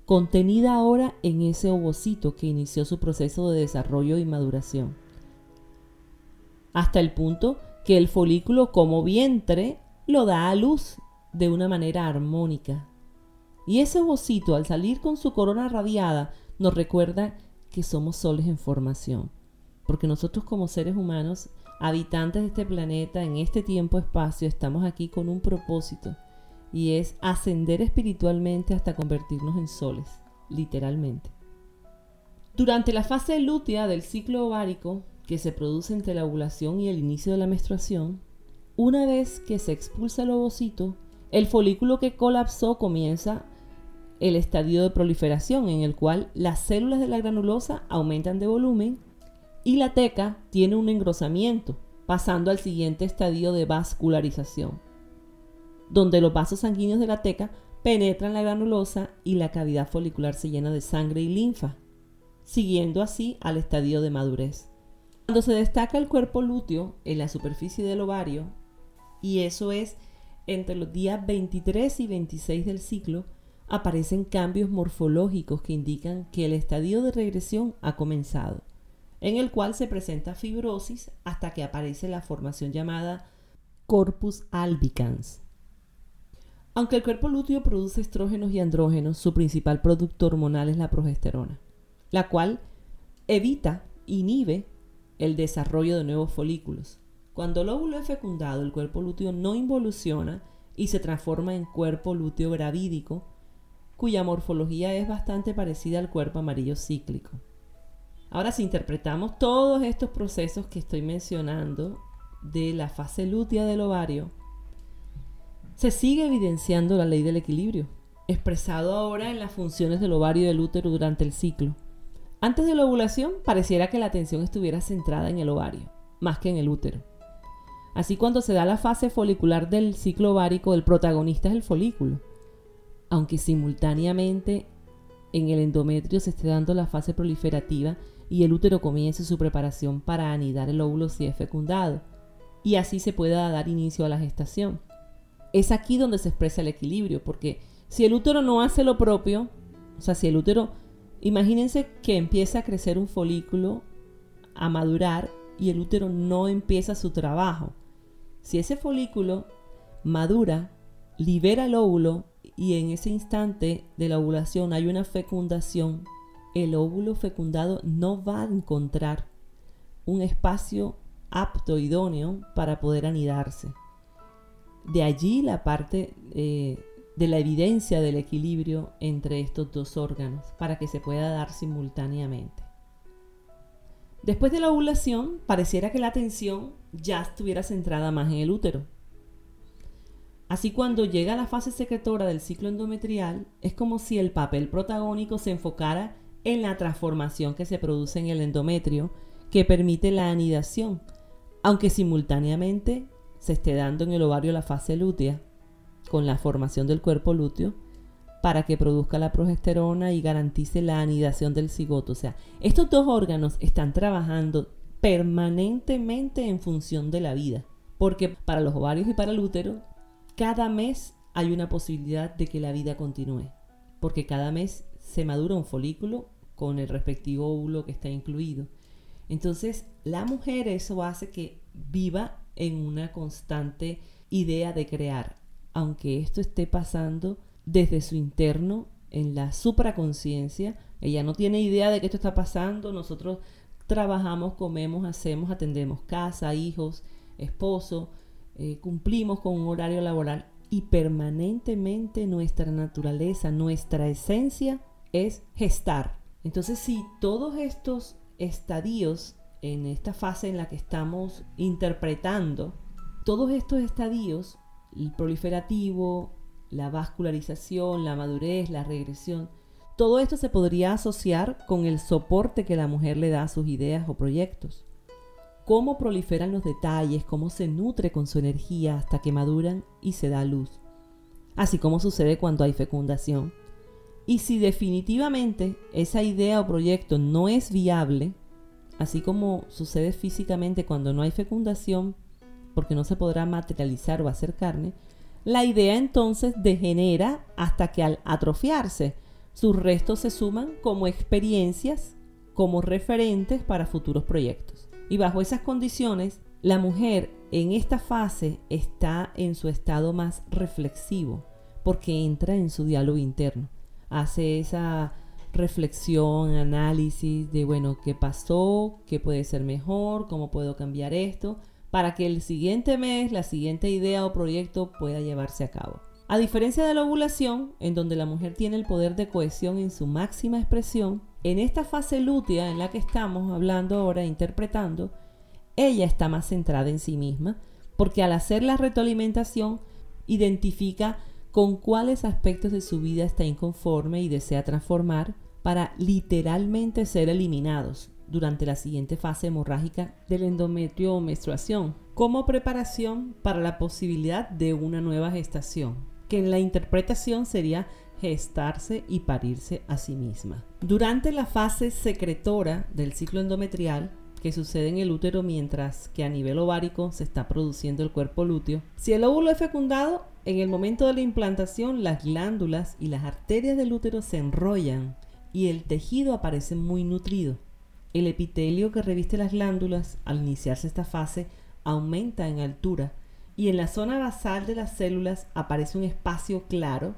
A: contenida ahora en ese ovocito que inició su proceso de desarrollo y maduración. Hasta el punto que el folículo como vientre lo da a luz de una manera armónica. Y ese ovocito al salir con su corona radiada nos recuerda que somos soles en formación. Porque nosotros como seres humanos, habitantes de este planeta, en este tiempo-espacio, estamos aquí con un propósito y es ascender espiritualmente hasta convertirnos en soles, literalmente. Durante la fase lútea del ciclo ovárico, que se produce entre la ovulación y el inicio de la menstruación, una vez que se expulsa el ovocito, el folículo que colapsó comienza el estadio de proliferación en el cual las células de la granulosa aumentan de volumen y la teca tiene un engrosamiento, pasando al siguiente estadio de vascularización donde los vasos sanguíneos de la teca penetran la granulosa y la cavidad folicular se llena de sangre y linfa, siguiendo así al estadio de madurez. Cuando se destaca el cuerpo lúteo en la superficie del ovario, y eso es entre los días 23 y 26 del ciclo, aparecen cambios morfológicos que indican que el estadio de regresión ha comenzado, en el cual se presenta fibrosis hasta que aparece la formación llamada corpus albicans Aunque el cuerpo lúteo produce estrógenos y andrógenos, su principal producto hormonal es la progesterona, la cual evita, inhibe el desarrollo de nuevos folículos. Cuando el óvulo es fecundado, el cuerpo lúteo no involuciona y se transforma en cuerpo lúteo gravídico, cuya morfología es bastante parecida al cuerpo amarillo cíclico. Ahora, si interpretamos todos estos procesos que estoy mencionando de la fase lútea del ovario, se sigue evidenciando la ley del equilibrio, expresado ahora en las funciones del ovario y del útero durante el ciclo. Antes de la ovulación, pareciera que la atención estuviera centrada en el ovario, más que en el útero. Así cuando se da la fase folicular del ciclo ovárico, el protagonista es el folículo, aunque simultáneamente en el endometrio se esté dando la fase proliferativa y el útero comience su preparación para anidar el óvulo si es fecundado, y así se pueda dar inicio a la gestación. Es aquí donde se expresa el equilibrio, porque si el útero no hace lo propio, o sea, si el útero, imagínense que empieza a crecer un folículo, a madurar, y el útero no empieza su trabajo. Si ese folículo madura, libera el óvulo y en ese instante de la ovulación hay una fecundación, el óvulo fecundado no va a encontrar un espacio apto, idóneo para poder anidarse. De allí la parte eh, de la evidencia del equilibrio entre estos dos órganos para que se pueda dar simultáneamente. Después de la ovulación, pareciera que la atención ya estuviera centrada más en el útero. Así cuando llega la fase secretora del ciclo endometrial, es como si el papel protagónico se enfocara en la transformación que se produce en el endometrio que permite la anidación, aunque simultáneamente se esté dando en el ovario la fase lútea con la formación del cuerpo lúteo para que produzca la progesterona y garantice la anidación del cigoto. O sea, estos dos órganos están trabajando permanentemente en función de la vida, porque para los ovarios y para el útero cada mes hay una posibilidad de que la vida continúe, porque cada mes se madura un folículo con el respectivo óvulo que está incluido. Entonces, la mujer eso hace que viva en una constante idea de crear, aunque esto esté pasando desde su interno, en la supraconciencia, ella no tiene idea de que esto está pasando, nosotros trabajamos, comemos, hacemos, atendemos casa, hijos, esposo, eh, cumplimos con un horario laboral y permanentemente nuestra naturaleza, nuestra esencia es gestar. Entonces, si todos estos estadios en esta fase en la que estamos interpretando, todos estos estadios, el proliferativo, la vascularización, la madurez, la regresión, todo esto se podría asociar con el soporte que la mujer le da a sus ideas o proyectos cómo proliferan los detalles, cómo se nutre con su energía hasta que maduran y se da luz. Así como sucede cuando hay fecundación. Y si definitivamente esa idea o proyecto no es viable, así como sucede físicamente cuando no hay fecundación, porque no se podrá materializar o hacer carne, la idea entonces degenera hasta que al atrofiarse, sus restos se suman como experiencias, como referentes para futuros proyectos. Y bajo esas condiciones, la mujer en esta fase está en su estado más reflexivo, porque entra en su diálogo interno, hace esa reflexión, análisis de, bueno, qué pasó, qué puede ser mejor, cómo puedo cambiar esto, para que el siguiente mes, la siguiente idea o proyecto pueda llevarse a cabo. A diferencia de la ovulación, en donde la mujer tiene el poder de cohesión en su máxima expresión, en esta fase lútea en la que estamos hablando ahora, interpretando, ella está más centrada en sí misma, porque al hacer la retroalimentación identifica con cuáles aspectos de su vida está inconforme y desea transformar para literalmente ser eliminados durante la siguiente fase hemorrágica del endometrio o menstruación, como preparación para la posibilidad de una nueva gestación, que en la interpretación sería gestarse y parirse a sí misma. Durante la fase secretora del ciclo endometrial, que sucede en el útero mientras que a nivel ovárico se está produciendo el cuerpo lúteo, si el óvulo es fecundado, en el momento de la implantación las glándulas y las arterias del útero se enrollan y el tejido aparece muy nutrido. El epitelio que reviste las glándulas al iniciarse esta fase aumenta en altura y en la zona basal de las células aparece un espacio claro,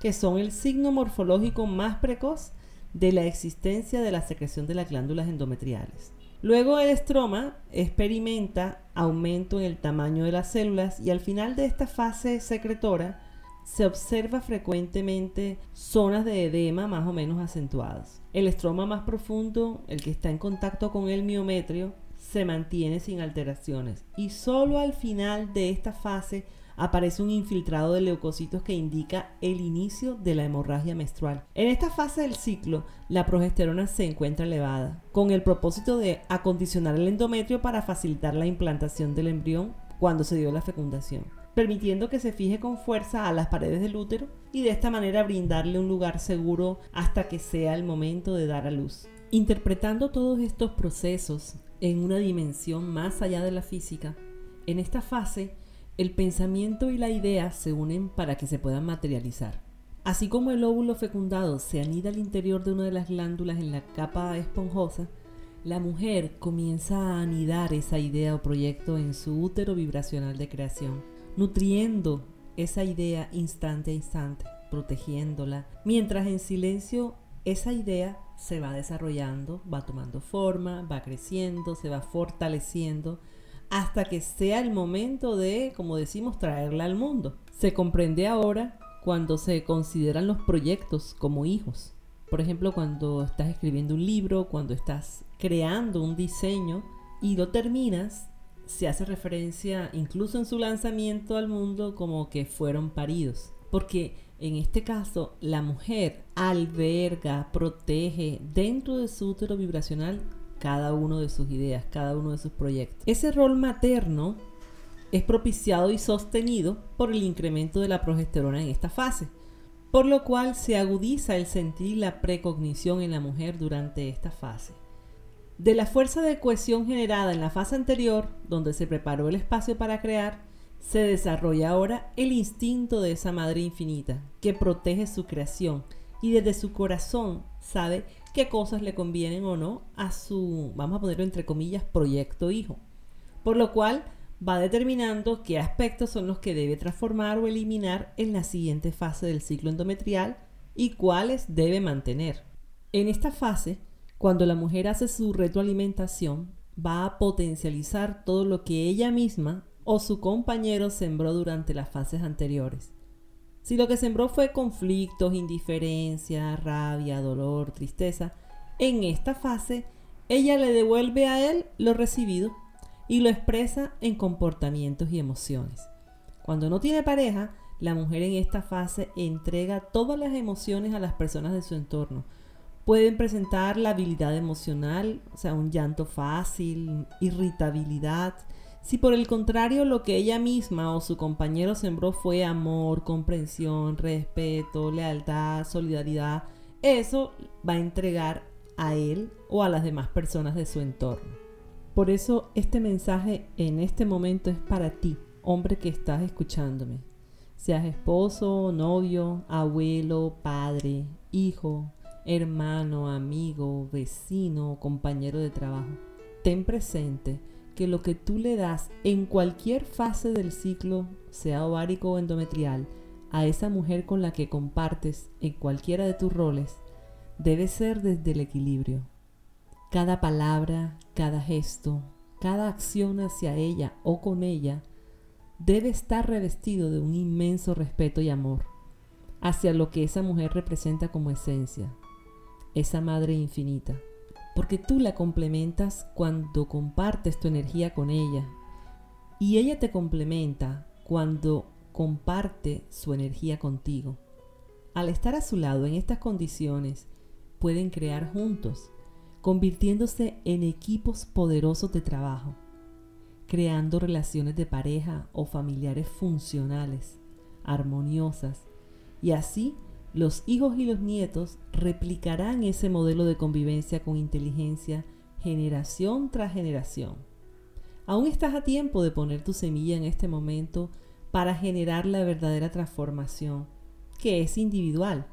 A: que son el signo morfológico más precoz de la existencia de la secreción de las glándulas endometriales. Luego el estroma experimenta aumento en el tamaño de las células y al final de esta fase secretora se observa frecuentemente zonas de edema más o menos acentuadas. El estroma más profundo, el que está en contacto con el miometrio, se mantiene sin alteraciones y solo al final de esta fase aparece un infiltrado de leucocitos que indica el inicio de la hemorragia menstrual. En esta fase del ciclo, la progesterona se encuentra elevada, con el propósito de acondicionar el endometrio para facilitar la implantación del embrión cuando se dio la fecundación, permitiendo que se fije con fuerza a las paredes del útero y de esta manera brindarle un lugar seguro hasta que sea el momento de dar a luz. Interpretando todos estos procesos en una dimensión más allá de la física, en esta fase el pensamiento y la idea se unen para que se puedan materializar. Así como el óvulo fecundado se anida al interior de una de las glándulas en la capa esponjosa, la mujer comienza a anidar esa idea o proyecto en su útero vibracional de creación, nutriendo esa idea instante a instante, protegiéndola, mientras en silencio esa idea se va desarrollando, va tomando forma, va creciendo, se va fortaleciendo hasta que sea el momento de, como decimos, traerla al mundo. Se comprende ahora cuando se consideran los proyectos como hijos. Por ejemplo, cuando estás escribiendo un libro, cuando estás creando un diseño y lo terminas, se hace referencia incluso en su lanzamiento al mundo como que fueron paridos. Porque en este caso la mujer alberga, protege dentro de su útero vibracional cada uno de sus ideas, cada uno de sus proyectos. Ese rol materno es propiciado y sostenido por el incremento de la progesterona en esta fase, por lo cual se agudiza el sentir la precognición en la mujer durante esta fase. De la fuerza de cohesión generada en la fase anterior, donde se preparó el espacio para crear, se desarrolla ahora el instinto de esa madre infinita, que protege su creación y desde su corazón sabe qué cosas le convienen o no a su, vamos a ponerlo entre comillas, proyecto hijo. Por lo cual va determinando qué aspectos son los que debe transformar o eliminar en la siguiente fase del ciclo endometrial y cuáles debe mantener. En esta fase, cuando la mujer hace su retroalimentación, va a potencializar todo lo que ella misma o su compañero sembró durante las fases anteriores. Si lo que sembró fue conflictos, indiferencia, rabia, dolor, tristeza, en esta fase ella le devuelve a él lo recibido y lo expresa en comportamientos y emociones. Cuando no tiene pareja, la mujer en esta fase entrega todas las emociones a las personas de su entorno. Pueden presentar la habilidad emocional, o sea, un llanto fácil, irritabilidad, si por el contrario lo que ella misma o su compañero sembró fue amor, comprensión, respeto, lealtad, solidaridad, eso va a entregar a él o a las demás personas de su entorno. Por eso este mensaje en este momento es para ti, hombre que estás escuchándome. Seas esposo, novio, abuelo, padre, hijo, hermano, amigo, vecino, compañero de trabajo. Ten presente que lo que tú le das en cualquier fase del ciclo, sea ovárico o endometrial, a esa mujer con la que compartes en cualquiera de tus roles, debe ser desde el equilibrio. Cada palabra, cada gesto, cada acción hacia ella o con ella debe estar revestido de un inmenso respeto y amor hacia lo que esa mujer representa como esencia, esa madre infinita porque tú la complementas cuando compartes tu energía con ella y ella te complementa cuando comparte su energía contigo. Al estar a su lado en estas condiciones, pueden crear juntos, convirtiéndose en equipos poderosos de trabajo, creando relaciones de pareja o familiares funcionales, armoniosas, y así los hijos y los nietos replicarán ese modelo de convivencia con inteligencia generación tras generación. Aún estás a tiempo de poner tu semilla en este momento para generar la verdadera transformación, que es individual,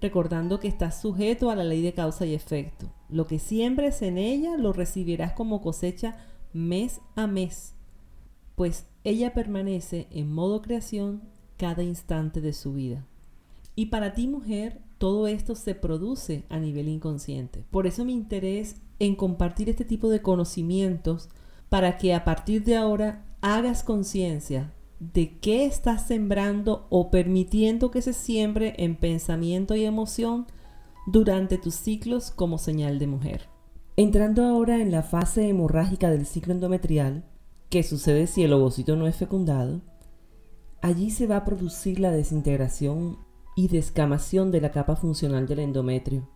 A: recordando que estás sujeto a la ley de causa y efecto. Lo que siembres en ella lo recibirás como cosecha mes a mes, pues ella permanece en modo creación cada instante de su vida. Y para ti mujer, todo esto se produce a nivel inconsciente. Por eso mi interés en compartir este tipo de conocimientos para que a partir de ahora hagas conciencia de qué estás sembrando o permitiendo que se siembre en pensamiento y emoción durante tus ciclos como señal de mujer. Entrando ahora en la fase hemorrágica del ciclo endometrial, que sucede si el ovocito no es fecundado, allí se va a producir la desintegración y descamación de la capa funcional del endometrio.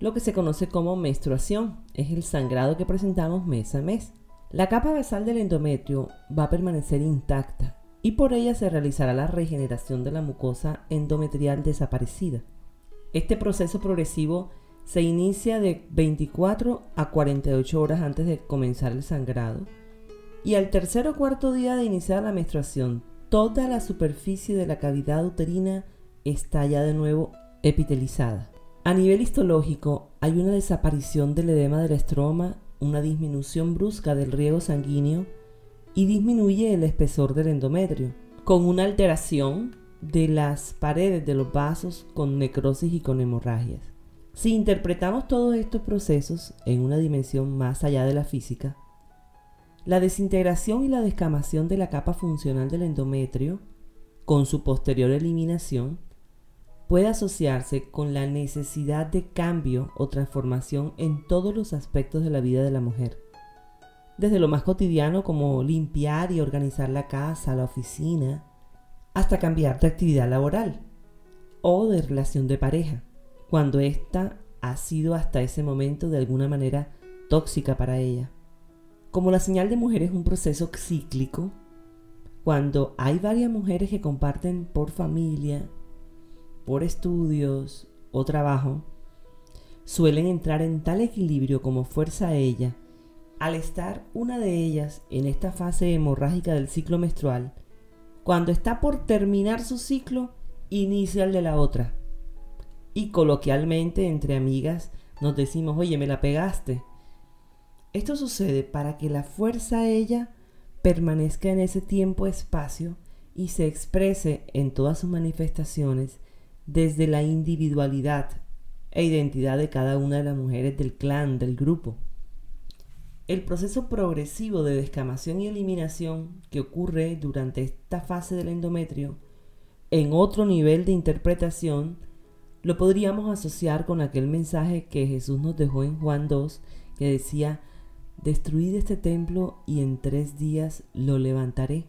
A: Lo que se conoce como menstruación es el sangrado que presentamos mes a mes. La capa basal del endometrio va a permanecer intacta y por ella se realizará la regeneración de la mucosa endometrial desaparecida. Este proceso progresivo se inicia de 24 a 48 horas antes de comenzar el sangrado y al tercer o cuarto día de iniciar la menstruación toda la superficie de la cavidad uterina está ya de nuevo epitelizada. A nivel histológico hay una desaparición del edema del estroma, una disminución brusca del riego sanguíneo y disminuye el espesor del endometrio, con una alteración de las paredes de los vasos con necrosis y con hemorragias. Si interpretamos todos estos procesos en una dimensión más allá de la física, la desintegración y la descamación de la capa funcional del endometrio, con su posterior eliminación, puede asociarse con la necesidad de cambio o transformación en todos los aspectos de la vida de la mujer. Desde lo más cotidiano como limpiar y organizar la casa, la oficina, hasta cambiar de actividad laboral o de relación de pareja, cuando ésta ha sido hasta ese momento de alguna manera tóxica para ella. Como la señal de mujer es un proceso cíclico, cuando hay varias mujeres que comparten por familia, por estudios o trabajo, suelen entrar en tal equilibrio como fuerza ella, al estar una de ellas en esta fase hemorrágica del ciclo menstrual, cuando está por terminar su ciclo, inicia el de la otra. Y coloquialmente entre amigas nos decimos, oye, me la pegaste. Esto sucede para que la fuerza ella permanezca en ese tiempo-espacio y se exprese en todas sus manifestaciones desde la individualidad e identidad de cada una de las mujeres del clan, del grupo. El proceso progresivo de descamación y eliminación que ocurre durante esta fase del endometrio, en otro nivel de interpretación, lo podríamos asociar con aquel mensaje que Jesús nos dejó en Juan 2, que decía, destruid este templo y en tres días lo levantaré.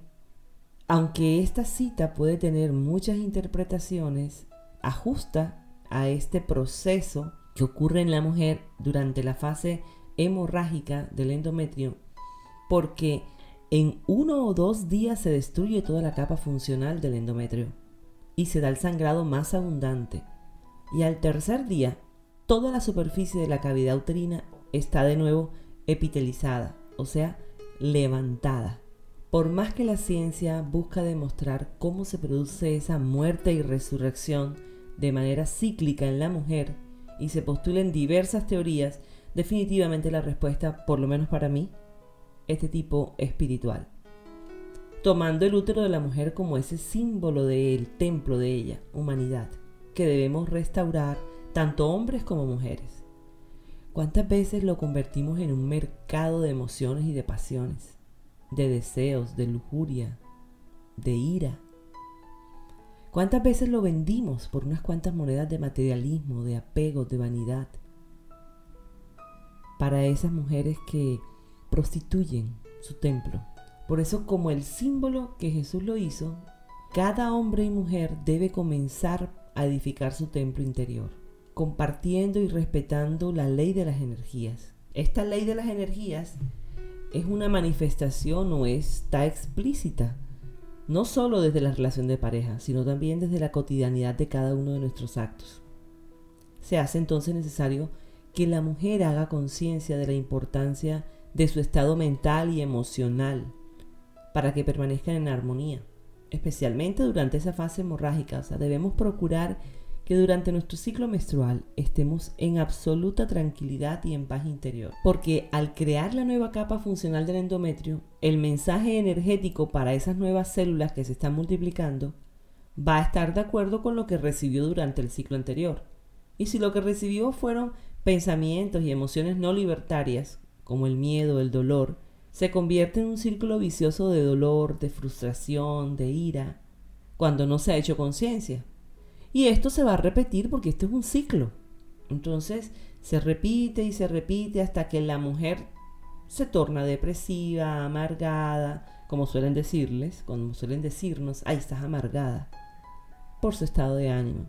A: Aunque esta cita puede tener muchas interpretaciones, ajusta a este proceso que ocurre en la mujer durante la fase hemorrágica del endometrio porque en uno o dos días se destruye toda la capa funcional del endometrio y se da el sangrado más abundante. Y al tercer día, toda la superficie de la cavidad uterina está de nuevo epitelizada, o sea, levantada. Por más que la ciencia busca demostrar cómo se produce esa muerte y resurrección de manera cíclica en la mujer y se postulen diversas teorías, definitivamente la respuesta, por lo menos para mí, es de tipo espiritual. Tomando el útero de la mujer como ese símbolo del templo de ella, humanidad, que debemos restaurar tanto hombres como mujeres. ¿Cuántas veces lo convertimos en un mercado de emociones y de pasiones, de deseos, de lujuria, de ira? ¿Cuántas veces lo vendimos por unas cuantas monedas de materialismo, de apego, de vanidad? Para esas mujeres que prostituyen su templo. Por eso como el símbolo que Jesús lo hizo, cada hombre y mujer debe comenzar a edificar su templo interior, compartiendo y respetando la ley de las energías. Esta ley de las energías es una manifestación o está explícita no solo desde la relación de pareja, sino también desde la cotidianidad de cada uno de nuestros actos. Se hace entonces necesario que la mujer haga conciencia de la importancia de su estado mental y emocional para que permanezcan en armonía, especialmente durante esa fase hemorrágica. O sea, debemos procurar que durante nuestro ciclo menstrual estemos en absoluta tranquilidad y en paz interior. Porque al crear la nueva capa funcional del endometrio, el mensaje energético para esas nuevas células que se están multiplicando va a estar de acuerdo con lo que recibió durante el ciclo anterior. Y si lo que recibió fueron pensamientos y emociones no libertarias, como el miedo, el dolor, se convierte en un círculo vicioso de dolor, de frustración, de ira, cuando no se ha hecho conciencia. Y esto se va a repetir porque esto es un ciclo. Entonces se repite y se repite hasta que la mujer se torna depresiva, amargada, como suelen decirles, como suelen decirnos, ahí estás amargada, por su estado de ánimo.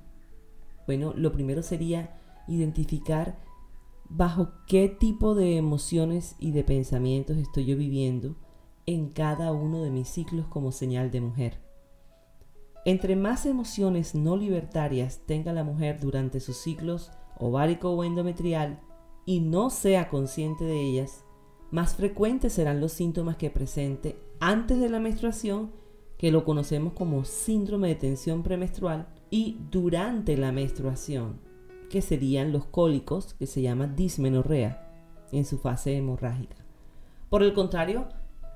A: Bueno, lo primero sería identificar bajo qué tipo de emociones y de pensamientos estoy yo viviendo en cada uno de mis ciclos como señal de mujer. Entre más emociones no libertarias tenga la mujer durante sus ciclos ovárico o endometrial y no sea consciente de ellas, más frecuentes serán los síntomas que presente antes de la menstruación, que lo conocemos como síndrome de tensión premenstrual, y durante la menstruación, que serían los cólicos, que se llama dismenorrea, en su fase hemorrágica. Por el contrario,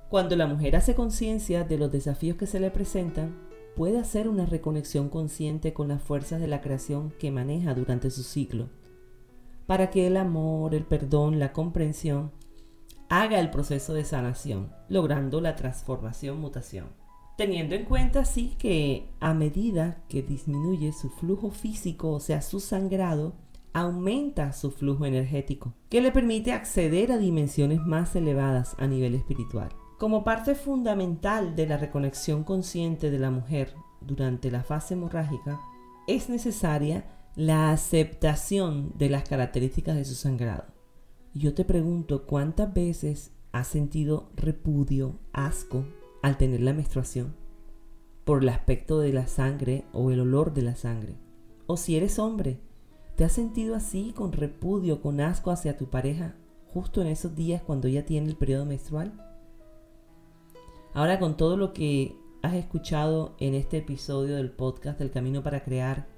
A: cuando la mujer hace conciencia de los desafíos que se le presentan, puede hacer una reconexión consciente con las fuerzas de la creación que maneja durante su ciclo, para que el amor, el perdón, la comprensión haga el proceso de sanación, logrando la transformación, mutación. Teniendo en cuenta así que a medida que disminuye su flujo físico, o sea, su sangrado, aumenta su flujo energético, que le permite acceder a dimensiones más elevadas a nivel espiritual. Como parte fundamental de la reconexión consciente de la mujer durante la fase hemorrágica, es necesaria la aceptación de las características de su sangrado. Yo te pregunto, ¿cuántas veces has sentido repudio, asco al tener la menstruación? Por el aspecto de la sangre o el olor de la sangre. O si eres hombre, ¿te has sentido así con repudio, con asco hacia tu pareja justo en esos días cuando ella tiene el periodo menstrual? Ahora con todo lo que has escuchado en este episodio del podcast del Camino para Crear,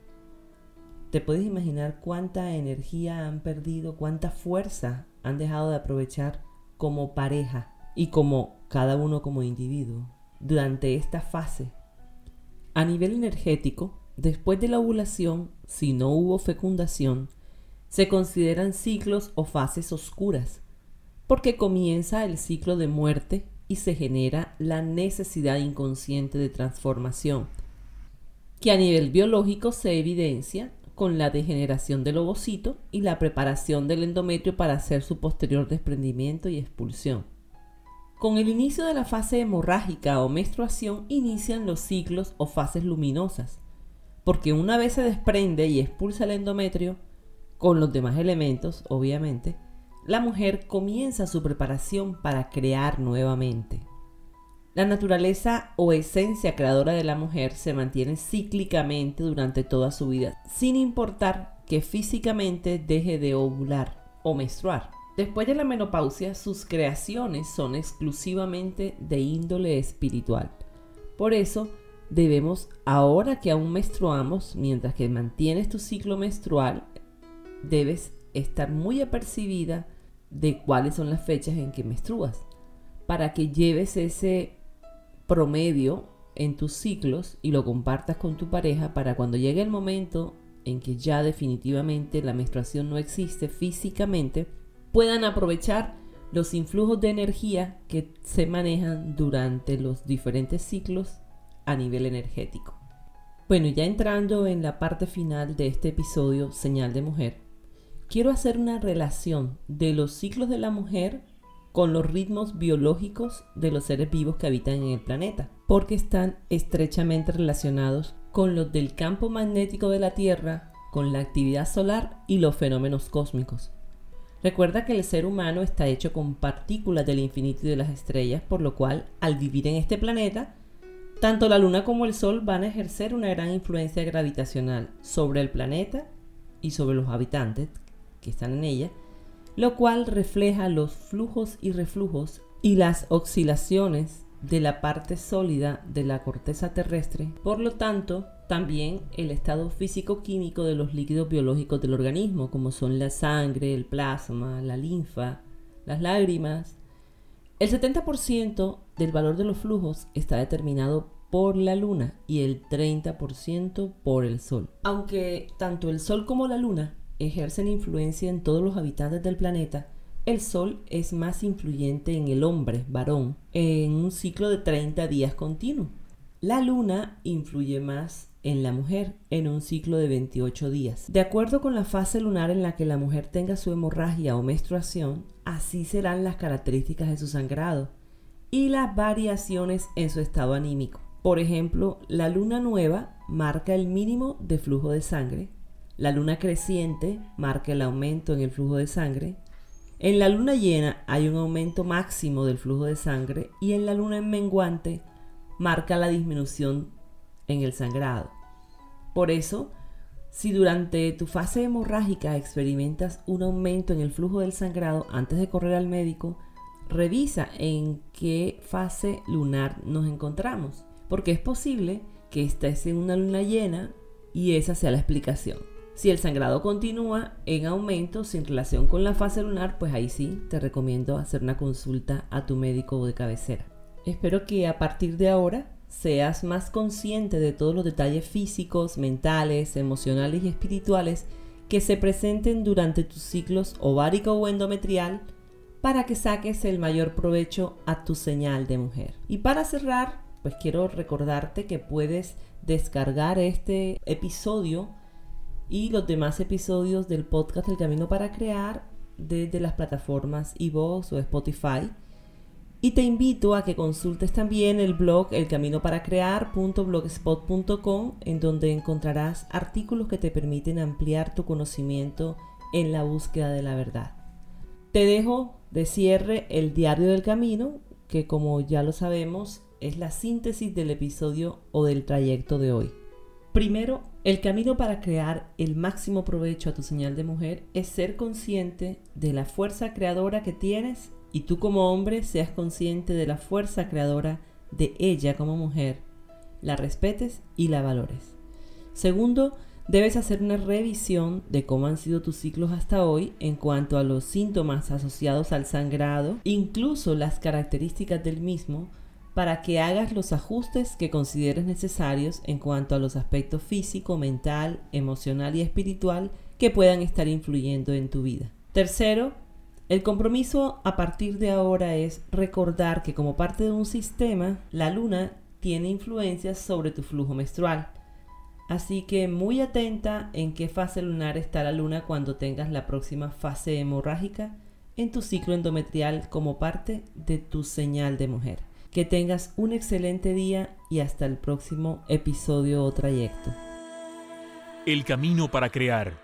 A: te puedes imaginar cuánta energía han perdido, cuánta fuerza han dejado de aprovechar como pareja y como cada uno como individuo durante esta fase. A nivel energético, después de la ovulación, si no hubo fecundación, se consideran ciclos o fases oscuras, porque comienza el ciclo de muerte y se genera la necesidad inconsciente de transformación, que a nivel biológico se evidencia con la degeneración del ovocito y la preparación del endometrio para hacer su posterior desprendimiento y expulsión. Con el inicio de la fase hemorrágica o menstruación inician los ciclos o fases luminosas, porque una vez se desprende y expulsa el endometrio, con los demás elementos, obviamente, la mujer comienza su preparación para crear nuevamente. La naturaleza o esencia creadora de la mujer se mantiene cíclicamente durante toda su vida, sin importar que físicamente deje de ovular o menstruar. Después de la menopausia, sus creaciones son exclusivamente de índole espiritual. Por eso, debemos, ahora que aún menstruamos, mientras que mantienes tu ciclo menstrual, debes estar muy apercibida de cuáles son las fechas en que menstruas, para que lleves ese promedio en tus ciclos y lo compartas con tu pareja para cuando llegue el momento en que ya definitivamente la menstruación no existe físicamente, puedan aprovechar los influjos de energía que se manejan durante los diferentes ciclos a nivel energético. Bueno, ya entrando en la parte final de este episodio, Señal de Mujer, quiero hacer una relación de los ciclos de la mujer con los ritmos biológicos de los seres vivos que habitan en el planeta, porque están estrechamente relacionados con los del campo magnético de la Tierra, con la actividad solar y los fenómenos cósmicos. Recuerda que el ser humano está hecho con partículas del infinito y de las estrellas, por lo cual al vivir en este planeta, tanto la Luna como el Sol van a ejercer una gran influencia gravitacional sobre el planeta y sobre los habitantes que están en ella, lo cual refleja los flujos y reflujos y las oscilaciones de la parte sólida de la corteza terrestre. Por lo tanto, también el estado físico-químico de los líquidos biológicos del organismo, como son la sangre, el plasma, la linfa, las lágrimas. El 70% del valor de los flujos está determinado por la luna y el 30% por el sol. Aunque tanto el sol como la luna ejercen influencia en todos los habitantes del planeta, el sol es más influyente en el hombre, varón, en un ciclo de 30 días continuos. La luna influye más en la mujer en un ciclo de 28 días. De acuerdo con la fase lunar en la que la mujer tenga su hemorragia o menstruación, así serán las características de su sangrado y las variaciones en su estado anímico. Por ejemplo, la luna nueva marca el mínimo de flujo de sangre, la luna creciente marca el aumento en el flujo de sangre, en la luna llena hay un aumento máximo del flujo de sangre y en la luna en menguante marca la disminución en el sangrado. Por eso, si durante tu fase hemorrágica experimentas un aumento en el flujo del sangrado antes de correr al médico, revisa en qué fase lunar nos encontramos, porque es posible que estés en una luna llena y esa sea la explicación. Si el sangrado continúa en aumento sin relación con la fase lunar, pues ahí sí te recomiendo hacer una consulta a tu médico de cabecera. Espero que a partir de ahora seas más consciente de todos los detalles físicos, mentales, emocionales y espirituales que se presenten durante tus ciclos ovárico o endometrial para que saques el mayor provecho a tu señal de mujer. Y para cerrar, pues quiero recordarte que puedes descargar este episodio y los demás episodios del podcast El Camino para Crear desde las plataformas iVoox o Spotify y te invito a que consultes también el blog elcaminoparacrear.blogspot.com en donde encontrarás artículos que te permiten ampliar tu conocimiento en la búsqueda de la verdad. Te dejo de cierre el diario del camino, que como ya lo sabemos es la síntesis del episodio o del trayecto de hoy. Primero, el camino para crear el máximo provecho a tu señal de mujer es ser consciente de la fuerza creadora que tienes y tú como hombre seas consciente de la fuerza creadora de ella como mujer, la respetes y la valores. Segundo, debes hacer una revisión de cómo han sido tus ciclos hasta hoy en cuanto a los síntomas asociados al sangrado, incluso las características del mismo, para que hagas los ajustes que consideres necesarios en cuanto a los aspectos físico, mental, emocional y espiritual que puedan estar influyendo en tu vida. Tercero, el compromiso a partir de ahora es recordar que como parte de un sistema, la luna tiene influencias sobre tu flujo menstrual. Así que muy atenta en qué fase lunar está la luna cuando tengas la próxima fase hemorrágica en tu ciclo endometrial como parte de tu señal de mujer. Que tengas un excelente día y hasta el próximo episodio o trayecto.
B: El camino para crear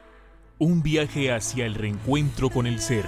B: un viaje hacia el reencuentro con el ser.